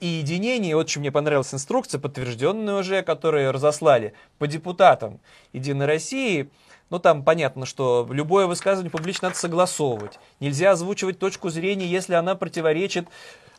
и единение, вот чем мне понравилась инструкция, подтвержденная уже, которую разослали по депутатам Единой России, ну, там понятно, что любое высказывание публично надо согласовывать. Нельзя озвучивать точку зрения, если она противоречит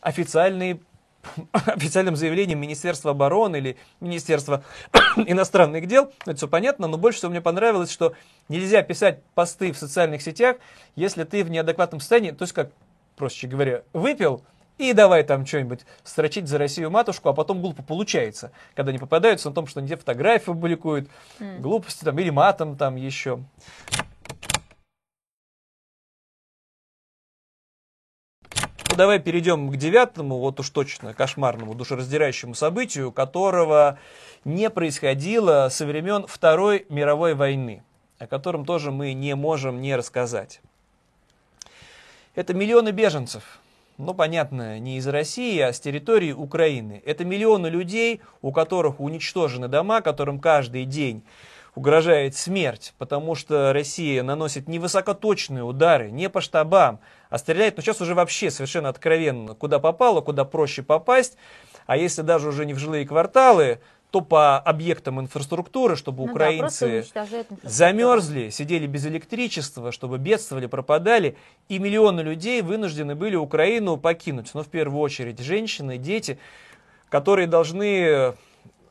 официальной официальным заявлением Министерства обороны или Министерства иностранных дел, это все понятно, но больше всего мне понравилось, что нельзя писать посты в социальных сетях, если ты в неадекватном состоянии, то есть как, проще говоря, выпил, и давай там что-нибудь строчить за Россию матушку, а потом глупо получается, когда не попадаются на том, что они тебе фотографии публикуют, М. глупости там, или матом там еще. Ну, давай перейдем к девятому, вот уж точно кошмарному, душераздирающему событию, которого не происходило со времен Второй мировой войны, о котором тоже мы не можем не рассказать. Это миллионы беженцев. Ну, понятно, не из России, а с территории Украины. Это миллионы людей, у которых уничтожены дома, которым каждый день угрожает смерть, потому что Россия наносит не высокоточные удары, не по штабам, а стреляет, ну сейчас уже вообще совершенно откровенно, куда попало, куда проще попасть, а если даже уже не в жилые кварталы, то по объектам инфраструктуры, чтобы Ну да, украинцы инфраструктуру. замерзли, сидели без электричества, чтобы бедствовали, пропадали, и миллионы людей вынуждены были Украину покинуть. Но в первую очередь женщины, дети, которые должны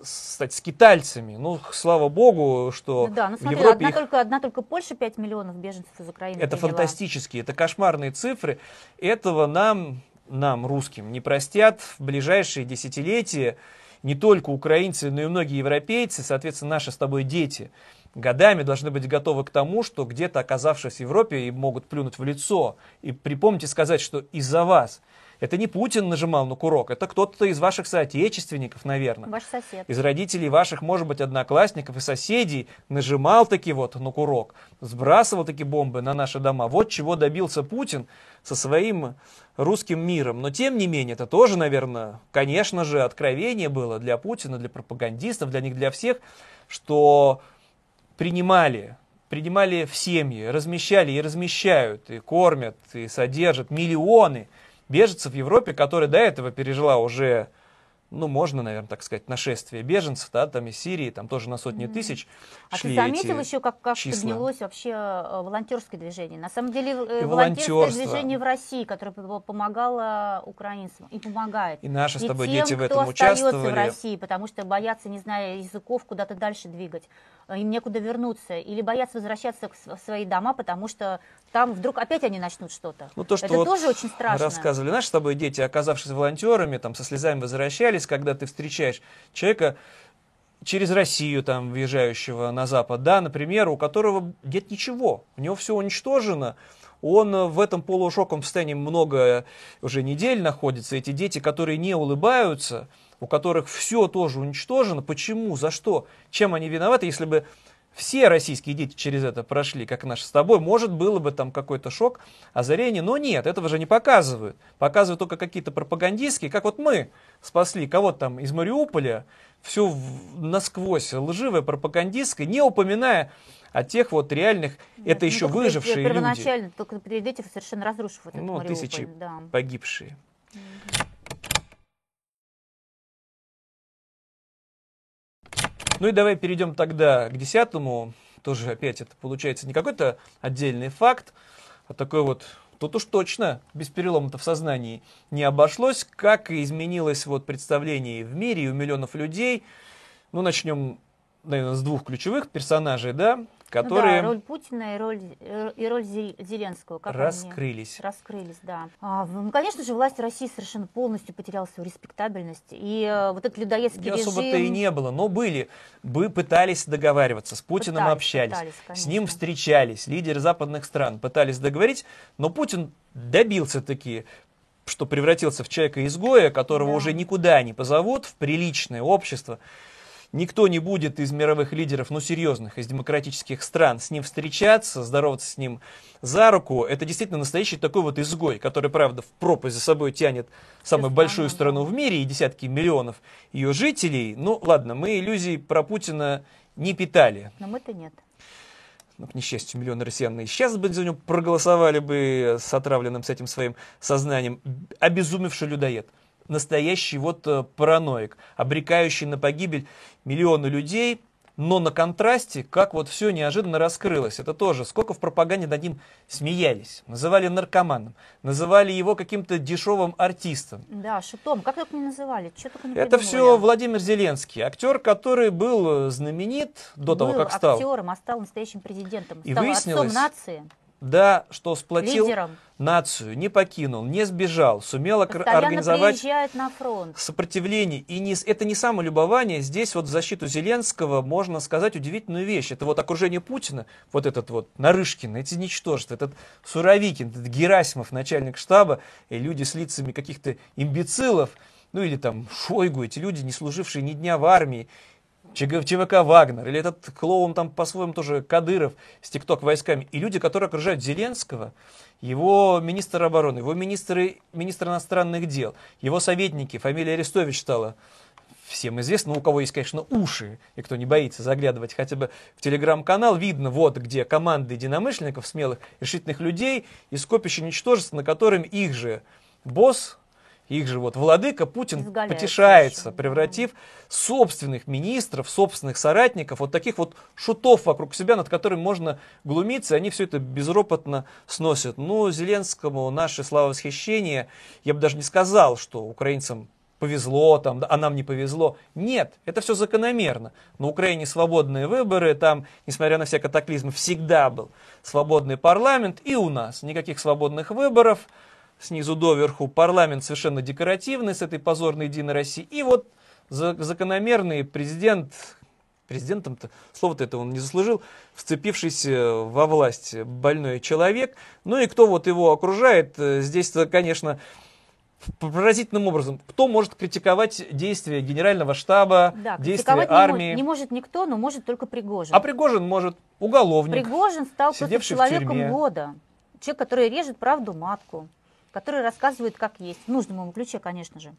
стать скитальцами. Ну, слава богу, что Ну да, ну в смотри, Европе одна, их только, одна только Польша 5 миллионов беженцев из Украины это приняла. фантастические, это кошмарные цифры. Этого нам, нам, русским, не простят в ближайшие десятилетия не только украинцы, но и многие европейцы, соответственно, наши с тобой дети, годами должны быть готовы к тому, что где-то оказавшись в Европе, им могут плюнуть в лицо. И припомните сказать, что из-за вас. Это не Путин нажимал на курок, это кто-то из ваших соотечественников, наверное Ваш сосед. из родителей ваших, может быть, одноклассников и соседей нажимал таки вот на курок, сбрасывал таки бомбы на наши дома. Вот чего добился Путин со своим русским миром. Но тем не менее, это тоже, наверное, конечно же, откровение было для Путина, для пропагандистов, для них, для всех, что принимали принимали в семьи, размещали и размещают, и кормят, и содержат миллионы беженцев в Европе, которая до этого пережила уже, ну, можно, наверное, так сказать, нашествие беженцев, да, там из Сирии, там тоже на сотни тысяч А шли ты заметил эти еще, как, как числа. поднялось вообще э, волонтерское движение? На самом деле э, И волонтерское движение в России, которое помогало украинцам и помогает. И наши с тобой тем, дети в кто этом остается участвовали. в России, потому что боятся, не зная языков, куда-то дальше двигать. Э, Им некуда вернуться. Или боятся возвращаться в свои дома, потому что там вдруг опять они начнут что-то. Ну, то, что Это вот тоже очень страшно. рассказывали наши с тобой дети, оказавшись волонтерами, там со слезами возвращались, когда ты встречаешь человека через Россию, там, въезжающего на Запад, да, например, у которого нет ничего, у него все уничтожено, он в этом полушоковом состоянии много уже недель находится, эти дети, которые не улыбаются, у которых все тоже уничтожено, почему, за что, чем они виноваты, если бы все российские дети через это прошли, как наши с тобой, может, было бы там какой-то шок, озарение, но нет, этого же не показывают. Показывают только какие-то пропагандистские, как вот мы спасли кого-то там из Мариуполя, все насквозь лживое, пропагандистское, не упоминая о тех вот реальных, это Ну, еще выжившие люди, Первоначально, только перед этим совершенно разрушив этот ну, Мариуполь, тысячи да. погибшие. Ну и давай перейдем тогда к десятому. Тоже опять это получается не какой-то отдельный факт, а такой вот, тут уж точно без перелома-то в сознании не обошлось, как изменилось вот представление в мире и у миллионов людей. Ну, начнем, наверное, с двух ключевых персонажей, да. которые Ну да, роль Путина и роль, э, и роль Зе- Зеленского. Как они раскрылись. раскрылись, да. А, ну, конечно же, власть России совершенно полностью потеряла свою респектабельность. И э, вот этот людоедский режим... особо-то и не было, но были. Бы пытались договариваться, с Путиным Пытались, общались, пытались, с ним встречались, лидеры западных стран пытались договорить, но Путин добился таки, что превратился в человека-изгоя, которого Да. уже никуда не позовут, в приличное общество. Никто не будет из мировых лидеров, ну серьезных, из демократических стран с ним встречаться, здороваться с ним за руку. Это действительно настоящий такой вот изгой, который, правда, в пропасть за собой тянет самую большую страну в мире и десятки миллионов ее жителей. Ну ладно, мы иллюзий про Путина не питали. Но мы-то нет. Ну, к несчастью, миллионы россиян и сейчас бы за него проголосовали бы с отравленным с этим своим сознанием. Обезумевший людоед. Настоящий вот э, параноик, обрекающий на погибель миллионы людей, но на контрасте, как вот все неожиданно раскрылось. Это тоже, сколько в пропаганде над ним смеялись, называли наркоманом, называли его каким-то дешевым артистом. Да, шутом. Как только не называли? Что только не Это придумывали. все Владимир Зеленский, актер, который был э, знаменит до того, Был как стал. актером, а стал настоящим президентом. И стал выяснилось, отцом нации, Да, что сплотил лидером. Нацию, не покинул, не сбежал, сумел Постоянно организовать на фронт. сопротивление. И не, это не самолюбование. Здесь вот в защиту Зеленского можно сказать удивительную вещь. Это вот окружение Путина, вот этот вот Нарышкин, эти ничтожества, этот Суровикин, этот Герасимов, начальник штаба, и люди с лицами каких-то имбецилов, ну или там Шойгу, эти люди, не служившие ни дня в армии, ЧВК «Вагнер», или этот клоун там по-своему тоже Кадыров с ТикТок войсками, и люди, которые окружают Зеленского, его министр обороны, его министры, министр иностранных дел, его советники, фамилия Арестович стала всем известно, у кого есть, конечно, уши, и кто не боится заглядывать хотя бы в телеграм-канал, видно вот где команды единомышленников, смелых, решительных людей и скопище ничтожеств, на котором их же босс, их же вот владыка Путин Изгаляется потешается, еще, превратив собственных министров, собственных соратников, вот таких вот шутов вокруг себя, над которыми можно глумиться, и они все это безропотно сносят. Ну, Зеленскому наше славовосхищение, я бы даже не сказал, что украинцам повезло, там, а нам не повезло. Нет, это все закономерно. На Украине свободные выборы, там, несмотря на все катаклизмы, всегда был свободный парламент, и у нас никаких свободных выборов, снизу доверху парламент совершенно декоративный с этой позорной Единой России, и вот за- закономерный президент, президентом-то, слово-то это он не заслужил, вцепившийся во власть больной человек, ну и кто вот его окружает, э, здесь-то, конечно, поразительным образом, кто может критиковать действия генерального штаба, Да, действия критиковать не мо- армии, Не, может никто, но может только Пригожин. а Пригожин может уголовник. Пригожин стал просто человеком года. Человек, который режет правду матку, который рассказывает, как есть. В нужном ему ключе, конечно же.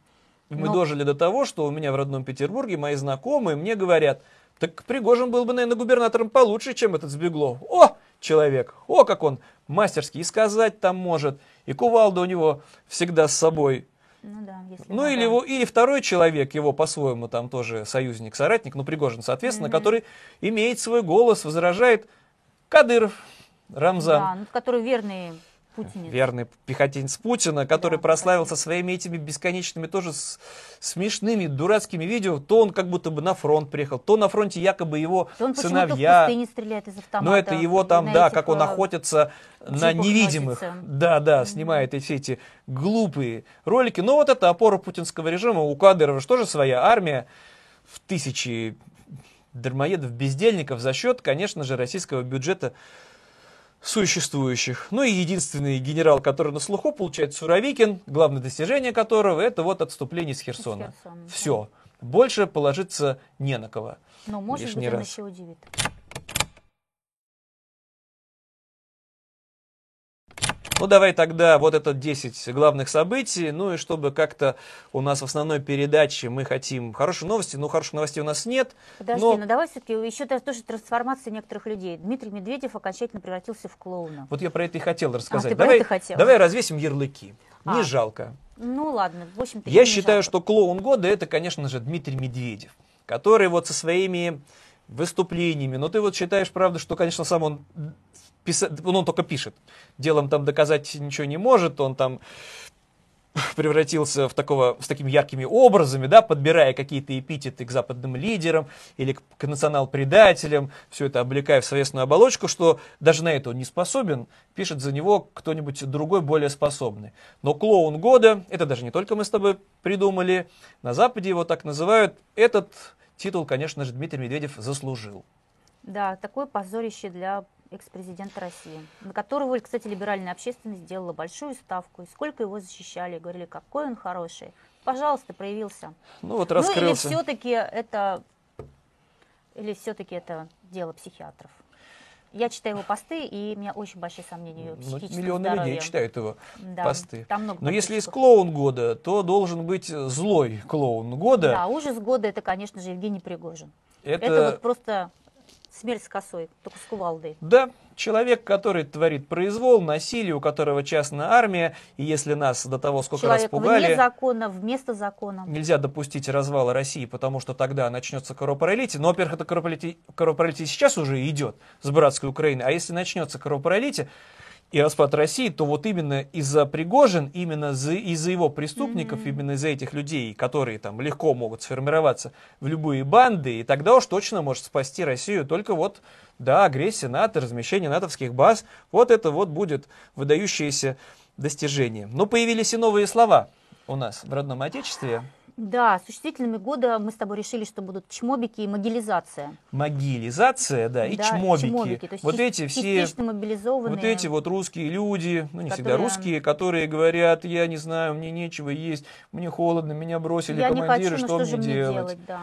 Мы Но- дожили до того, что у меня в родном Петербурге мои знакомые мне говорят, так Пригожин был бы, наверное, губернатором получше, чем этот Сбеглов. О, человек, о, как он мастерски и сказать там может, и кувалда у него всегда с собой. Ну да, если Ну или, его, или второй человек, его по-своему там тоже союзник, соратник, ну Пригожин, соответственно, Мгм. который имеет свой голос, возражает Кадыров, Рамзан. Да, ну, который верный путинец. верный пехотинец Путина, который Да, прославился своими этими бесконечными тоже с- смешными, дурацкими видео, то он как будто бы на фронт приехал, то на фронте якобы его То он в сыновья. пустыне стреляет из автомата. Но это его там, на да, этих, как он охотится на джипах невидимых. носится. Да, да, снимает эти, все эти глупые ролики. Но вот это опора путинского режима. У Кадырова же тоже своя армия в тысячи дармоедов, бездельников за счет, конечно же, российского бюджета существующих. Ну и единственный генерал, который на слуху, получается Суровикин, главное достижение которого это вот отступление с Херсона. Херсона, да. Все. Больше положиться не на кого. Ну, может лишний быть, он раз. еще удивит. Ну, давай тогда вот это 10 главных событий. Ну, и чтобы как-то у нас в основной передаче мы хотим хорошие новости. Ну, хороших новостей у нас нет. Подожди, но ну давай все-таки еще тоже трансформация некоторых людей. Дмитрий Медведев окончательно превратился в клоуна. вот я про это и хотел рассказать. ты про давай, это хотел. давай развесим ярлыки. Не А. жалко. Ну ладно, в общем-то. Я не считаю, жалко. что клоун года это, конечно же, Дмитрий Медведев, который вот со своими выступлениями, но ты вот считаешь, правда, что, конечно, сам он писа- ну, он только пишет, делом там доказать ничего не может, он там превратился в такого, с такими яркими образами, да, подбирая какие-то эпитеты к западным лидерам или к, к национал-предателям, все это облекая в словесную оболочку, что даже на это он не способен, пишет за него кто-нибудь другой, более способный. Но клоун года, это даже не только мы с тобой придумали, на Западе его так называют, этот титул, конечно же, Дмитрий Медведев заслужил. Да, такое позорище для экс-президента России, на которого, кстати, либеральная общественность сделала большую ставку, и сколько его защищали, говорили, какой он хороший. Пожалуйста, проявился. Ну вот раскрылся. Ну или все-таки это, или все-таки это дело психиатров. Я читаю его посты, и у меня очень большие сомнения в Ну, миллионы здоровье. людей читают его Да, посты. там много Но если есть подписчиков. клоун года, то должен быть злой клоун года. Да, ужас года это, конечно же, Евгений Пригожин. Это- это вот просто смерть с косой, только с кувалдой. Да, человек, который творит произвол, насилие, у которого частная армия, и если нас до того сколько раз Человек пугали, вне закона, вместо закона. нельзя допустить развала России, потому что тогда начнется кровопролитие. Но, во-первых, это кровопролитие, кровопролитие сейчас уже идет с братской Украины, а если начнется кровопролитие и распад России, то вот именно из-за Пригожин, именно за- из-за его преступников, именно из-за этих людей, которые там легко могут сформироваться в любые банды, и тогда уж точно может спасти Россию только вот, да, агрессия НАТО, размещение натовских баз, вот это вот будет выдающееся достижение. Но появились и новые слова у нас в родном отечестве. Да, существительными года мы с тобой решили, что будут чмобики и могилизация. Могилизация, да, и Да, чмобики. то есть вот эти все, вот эти вот русские люди, ну не всегда которые- русские, которые говорят, я не знаю, мне нечего есть, мне холодно, меня бросили Я не командиры, хочу, но что, что же мне мне делать? делать, да.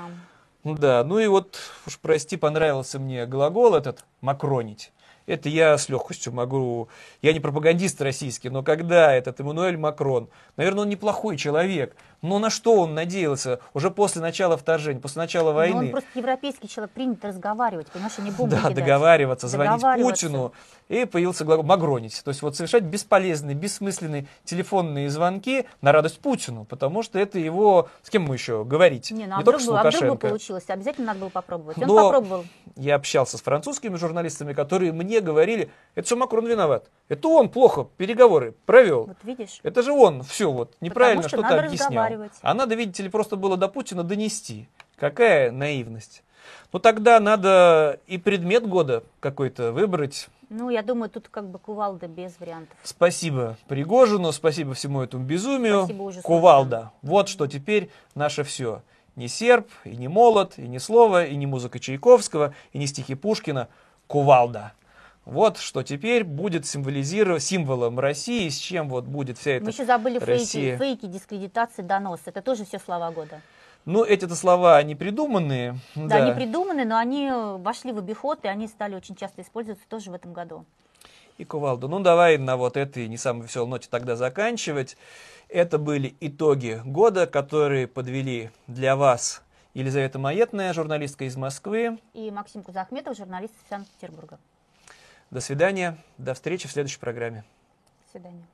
Ну да, ну и вот, уж прости, понравился мне глагол этот «макронить». Это я с легкостью могу... Я не пропагандист российский, но когда этот Эммануэль Макрон, наверное, он неплохой человек, но на что он надеялся уже после начала вторжения, после начала Но войны? он просто европейский человек, принято разговаривать, понимаешь, не бомбы Да, кидать. договариваться, звонить Договариваться. Путину. И появился глагол «магронить». То есть вот совершать бесполезные, бессмысленные телефонные звонки на радость Путину, потому что это его... С кем мы еще говорить? Не, ну а только с бы, а вдруг бы Лукашенко. получилось, обязательно надо было попробовать. Он Но попробовал. Я общался с французскими журналистами, которые мне говорили, это все Макрон виноват. Это он плохо переговоры провел. Вот видишь? Это же он все вот неправильно что что-то объяснял. Разговаривать. А надо, видите ли, просто было до Путина донести. Какая наивность. Ну тогда надо и предмет года какой-то выбрать. Ну, я думаю, тут как бы кувалда без вариантов. Спасибо Пригожину, спасибо всему этому безумию. Спасибо ужасу. Кувалда. Вот что теперь наше все. Не серб, и не молот, и не слово, и не музыка Чайковского, и не стихи Пушкина. Кувалда. Вот что теперь будет символизировать символом России, с чем вот будет вся эта Мы еще забыли фейки, Россия. фейки, дискредитации, донос. Это тоже все слова года. Ну, эти-то слова, они придуманные. Да, они придуманы, но они вошли в обиход, и они стали очень часто использоваться тоже в этом году. И кувалду. Ну, давай на вот этой не самой веселой ноте тогда заканчивать. Это были итоги года, которые подвели для вас Елизавета Маетная, журналистка из Москвы. И Максим Кузахметов, журналист из Санкт-Петербурга. До свидания, до встречи в следующей программе. До свидания.